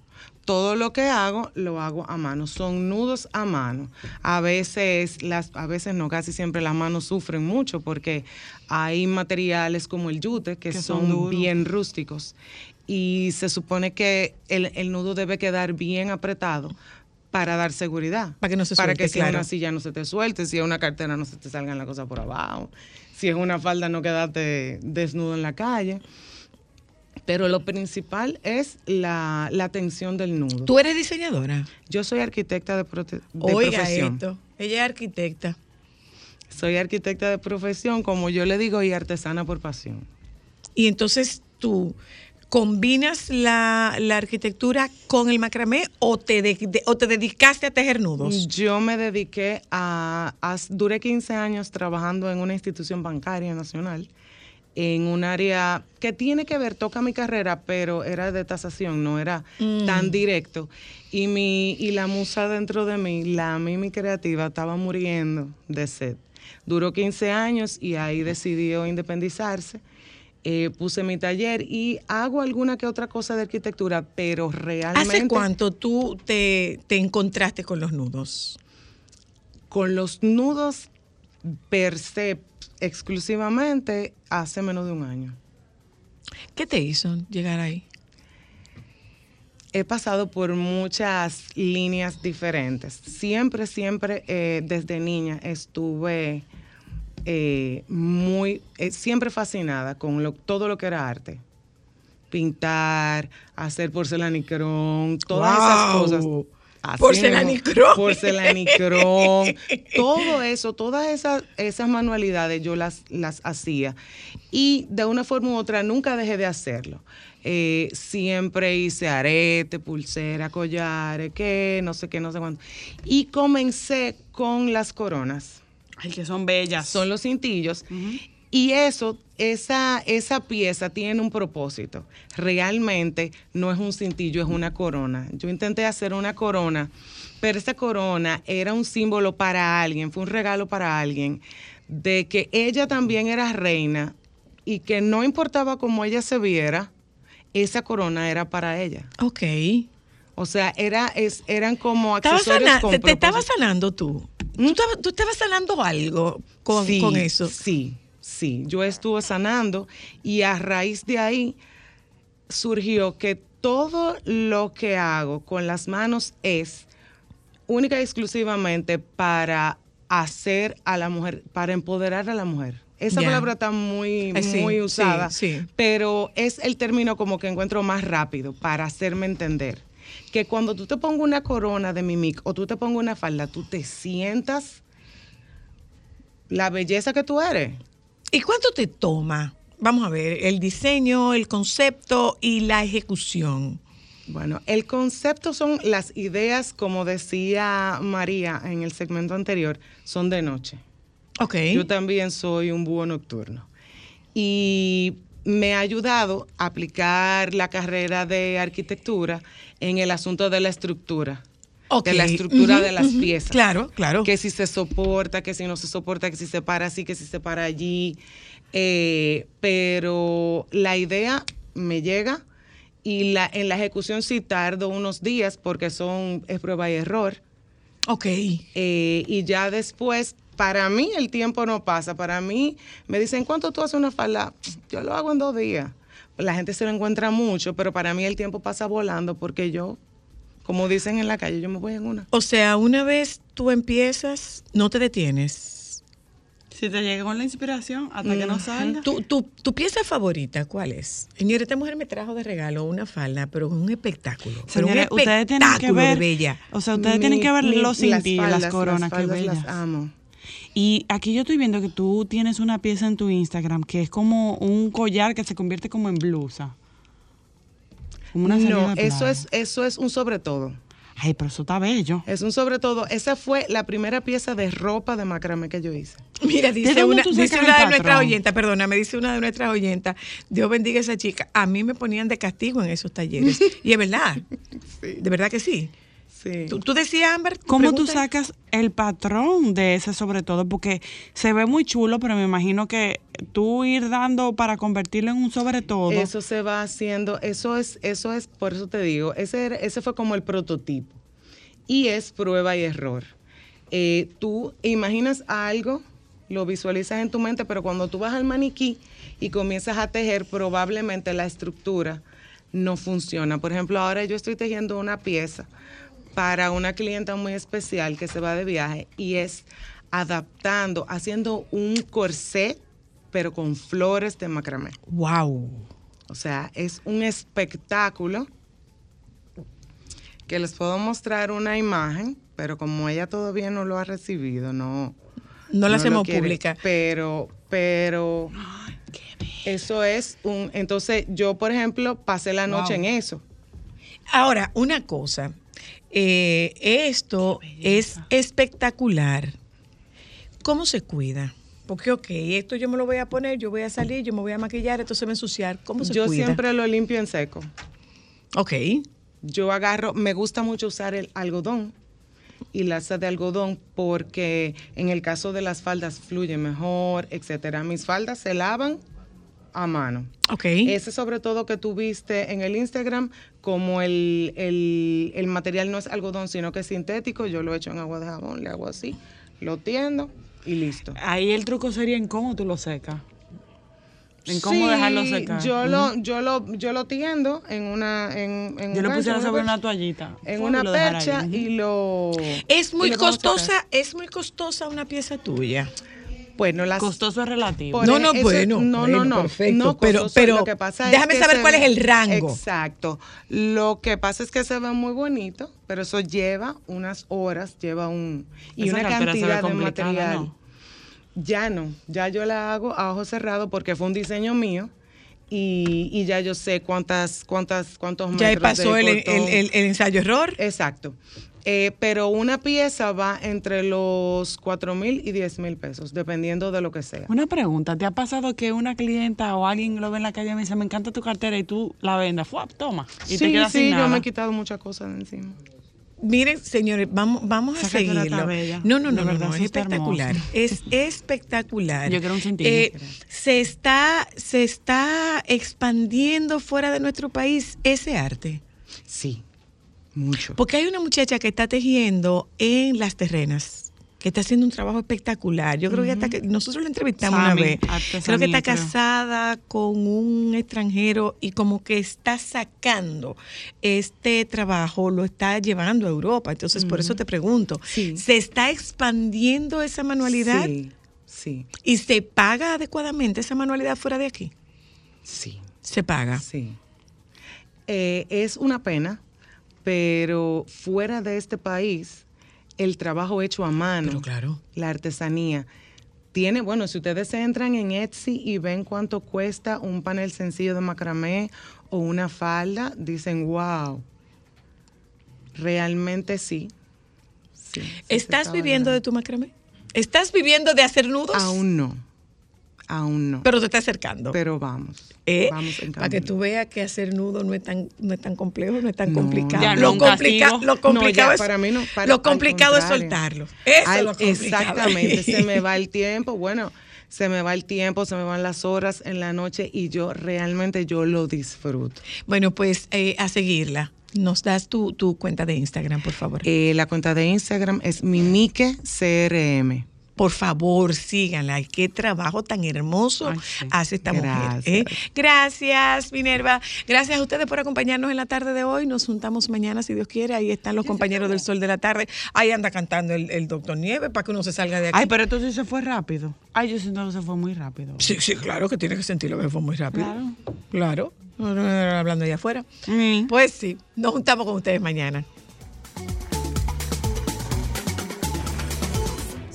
Todo lo que hago, lo hago a mano. Son nudos a mano. A veces, las, a veces no, casi siempre las manos sufren mucho porque hay materiales como el yute que, Que son bien rústicos. Y se supone que el, el nudo debe quedar bien apretado para dar seguridad. Para que no se Para suelte, que si claro. una silla no se te suelte, si es una cartera no se te salgan las cosas por abajo, si es una falda no quedarte desnudo en la calle. Pero lo principal es la, la tensión del nudo. ¿Tú eres diseñadora? Yo soy arquitecta de, prote- de Oiga profesión. esto. Ella es arquitecta. Soy arquitecta de profesión, como yo le digo, y artesana por pasión. Y entonces tú combinas la, la arquitectura con el macramé o te, de- de- o te dedicaste a tejer nudos. Yo me dediqué a, a- Duré 15 años trabajando en una institución bancaria nacional, en un área que tiene que ver, toca mi carrera, pero era de tasación, no era Mm. tan directo. Y, mi, y la musa dentro de mí, la Mimi creativa, estaba muriendo de sed. Duró 15 años y ahí decidió independizarse. Eh, puse mi taller y hago alguna que otra cosa de arquitectura, pero realmente... ¿Hace cuánto tú te, te encontraste con los nudos? con los nudos per se exclusivamente hace menos de un año. ¿Qué te hizo llegar ahí? He pasado por muchas líneas diferentes. Siempre, siempre, eh, desde niña estuve eh, muy, eh, siempre fascinada con lo- todo lo que era arte. pintar, hacer porcelanicrón, todas esas cosas. Porcelanicrón. Porcelanicrón. todo eso, todas esas, esas manualidades yo las, las hacía. Y de una forma u otra nunca dejé de hacerlo. Eh, siempre hice arete, pulsera, collares, que no sé qué, no sé cuánto. Y comencé con las coronas. Ay, que son bellas. Son los cintillos. Y eso, esa, esa pieza tiene un propósito. Realmente no es un cintillo, es una corona. Yo intenté hacer una corona, pero esa corona era un símbolo para alguien, fue un regalo para alguien, de que ella también era reina y que no importaba cómo ella se viera, esa corona era para ella. Ok. O sea, era, es, eran como accesorios sana- con te, te estabas sanando tú. ¿Tú, estabas, tú estabas sanando algo con, Sí, con eso. Sí, sí. Yo estuve sanando y a raíz de ahí surgió que todo lo que hago con las manos es única y exclusivamente para hacer a la mujer, para empoderar a la mujer. Esa palabra está muy, Eh, sí, muy usada, sí. pero es el término como que encuentro más rápido para hacerme entender. Que cuando tú te pongas una corona de mimic o tú te pongas una falda, tú te sientas la belleza que tú eres. ¿Y cuánto te toma? Vamos a ver, el diseño, el concepto y la ejecución. Bueno, el concepto son las ideas, como decía María en el segmento anterior, son de noche. Ok. Yo también soy un búho nocturno. Y me ha ayudado a aplicar la carrera de arquitectura en el asunto de la estructura. Ok. De la estructura de las piezas. Claro, claro. Que si se soporta, que si no se soporta, que si se para así, que si se para allí. Eh, pero la idea me llega y la, en la ejecución sí tardo unos días porque son, es prueba y error. Ok. Eh, y ya después, para mí el tiempo no pasa. Para mí, me dicen, ¿cuánto tú haces una falda? Yo lo hago en dos días. La gente se lo encuentra mucho, pero para mí el tiempo pasa volando porque yo, como dicen en la calle, yo me voy en una. O sea, una vez tú empiezas, no te detienes. Si te llega con la inspiración hasta que no salga. ¿Tu, tu, tu pieza favorita cuál es? Señora, esta mujer me trajo de regalo una falda, pero un espectáculo. pero un Señores, ustedes tienen que ver, bella. o sea, ustedes Mi- tienen que ver mi- los las cintillos, las, coronas, las que bellas. las amo. Y aquí yo estoy viendo que tú tienes una pieza en tu Instagram que es como un collar que se convierte como en blusa. Como una salida No, eso es, eso es un sobre todo. Ay, pero eso está bello. Es un sobre todo. Esa fue la primera pieza de ropa de macramé que yo hice. Mira, ¿De dice una, dice una de nuestras oyentas, perdona, me dice una de nuestras oyentas, Dios bendiga a esa chica. A mí me ponían de castigo en esos talleres. y es verdad. De verdad que sí. Sí. Tú, tú decías, Amber. ¿Cómo tú sacas el patrón de ese sobre todo? Porque se ve muy chulo, pero me imagino que tú ir dando para convertirlo en un sobre todo. Eso se va haciendo, eso es, eso es, por eso te digo, ese, era- ese fue como el prototipo. Y es prueba y error. Eh, tú imaginas algo, lo visualizas en tu mente, pero cuando tú vas al maniquí y comienzas a tejer, probablemente la estructura no funciona. Por ejemplo, ahora yo estoy tejiendo una pieza para una clienta muy especial que se va de viaje y es adaptando, haciendo un corset, pero con flores de macramé. Wow. O sea, es un espectáculo que les puedo mostrar una imagen, pero como ella todavía no lo ha recibido, no. No la hacemos quiere. pública. Pero, pero. Eso es un. Entonces, yo, por ejemplo, pasé la noche Wow. en eso. Ahora, una cosa. Eh, esto es espectacular. ¿Cómo se cuida? Porque, ok, esto yo me lo voy a poner, yo voy a salir, yo me voy a maquillar, esto se va a ensuciar. ¿Cómo se Yo cuida? siempre lo limpio en seco. Ok. Yo agarro, me gusta mucho usar el algodón y laza de algodón porque en el caso de las faldas fluye mejor, etcétera. Mis faldas se lavan a mano. Ok. Ese sobre todo que tú viste en el Instagram, como el, el- el material no es algodón, sino que es sintético, yo lo echo en agua de jabón, le hago así, lo tiendo y listo. Ahí el truco sería en cómo tú lo secas. En cómo Sí, dejarlo secar. Yo lo, yo lo, yo lo tiendo en una, en, en Yo un lo pusiera sobre una toallita. en una percha y lo Es muy costosa, es muy costosa una pieza tuya. Bueno, las Costoso es relativo. Por No, no, eso- bueno, no, bueno, no, no, perfecto, no pero- costoso, pero lo que pasa es déjame que saber cuál es el rango. Exacto. Lo que pasa es que se ve muy bonito, pero eso lleva unas horas, lleva un y Esa una cantidad de material. ¿no? Ya no, ya yo la hago a ojo cerrado porque fue un diseño mío. Y, y ya yo sé cuántas, cuántas, cuántos Ya metros pasó de el, el, el- el ensayo error. Exacto. Eh, pero una pieza va entre los 4 mil y 10 mil pesos, dependiendo de lo que sea. Una pregunta, ¿te ha pasado que una clienta o alguien lo ve en la calle y me dice, me encanta tu cartera y tú la vendas? ¡Fuap! Toma. Y te sí, quedas sí, sin yo nada. me he quitado muchas cosas de encima. Miren, señores, vamos, vamos a Esa seguirlo. bella. No, no, no, no, verdad, no, es espectacular. Es espectacular. Yo quiero un centímetro. Eh, se está, se está expandiendo fuera de nuestro país ese arte. Sí, mucho. Porque hay una muchacha que está tejiendo en las terrenas, que está haciendo un trabajo espectacular. Yo creo que hasta que nosotros la entrevistamos una vez. Creo que está creo. casada con un extranjero y como que está sacando este trabajo, lo está llevando a Europa. Entonces, por eso te pregunto, Sí. ¿se está expandiendo esa manualidad Sí, sí, y se paga adecuadamente esa manualidad fuera de aquí? sí, Se paga. sí. Eh, es una pena, pero fuera de este país, el trabajo hecho a mano, Pero claro. la artesanía, tiene, bueno, si ustedes entran en Etsy y ven cuánto cuesta un panel sencillo de macramé o una falda, dicen, wow, realmente sí. Sí, ¿Estás está viviendo de tu macramé? ¿Estás viviendo de hacer nudos? Aún no, aún no. Pero te está acercando. Pero vamos, Eh, vamos en para que tú veas que hacer nudo no es tan, no es tan complejo, no es tan No. complicado. Ya, lo, complica- complicado No, ya, es, para mí no, para- lo complicado es soltarlo. Eso es lo complicado. Exactamente, se me va el tiempo, bueno, se me va el tiempo, se me van las horas en la noche y yo realmente yo lo disfruto. Bueno, pues eh, a seguirla. Nos das tu, tu cuenta de Instagram, por favor. Eh, la cuenta de Instagram es mimique CRM. Por favor, síganla. Qué trabajo tan hermoso Ay, sí. hace esta mujer. Gracias. ¿eh? Gracias, Minerva. Gracias a ustedes por acompañarnos en la tarde de hoy. Nos juntamos mañana, si Dios quiere. Ahí están los compañeros del Sol de la Tarde. Ahí anda cantando el, el doctor Nieves para que uno se salga de aquí. Ay, pero sí se fue rápido. Ay, yo siento que se fue muy rápido. Sí, sí, claro que tiene que sentirlo que fue muy rápido. Claro. Claro. Hablando allá afuera. Mm. Pues sí, nos juntamos con ustedes mañana.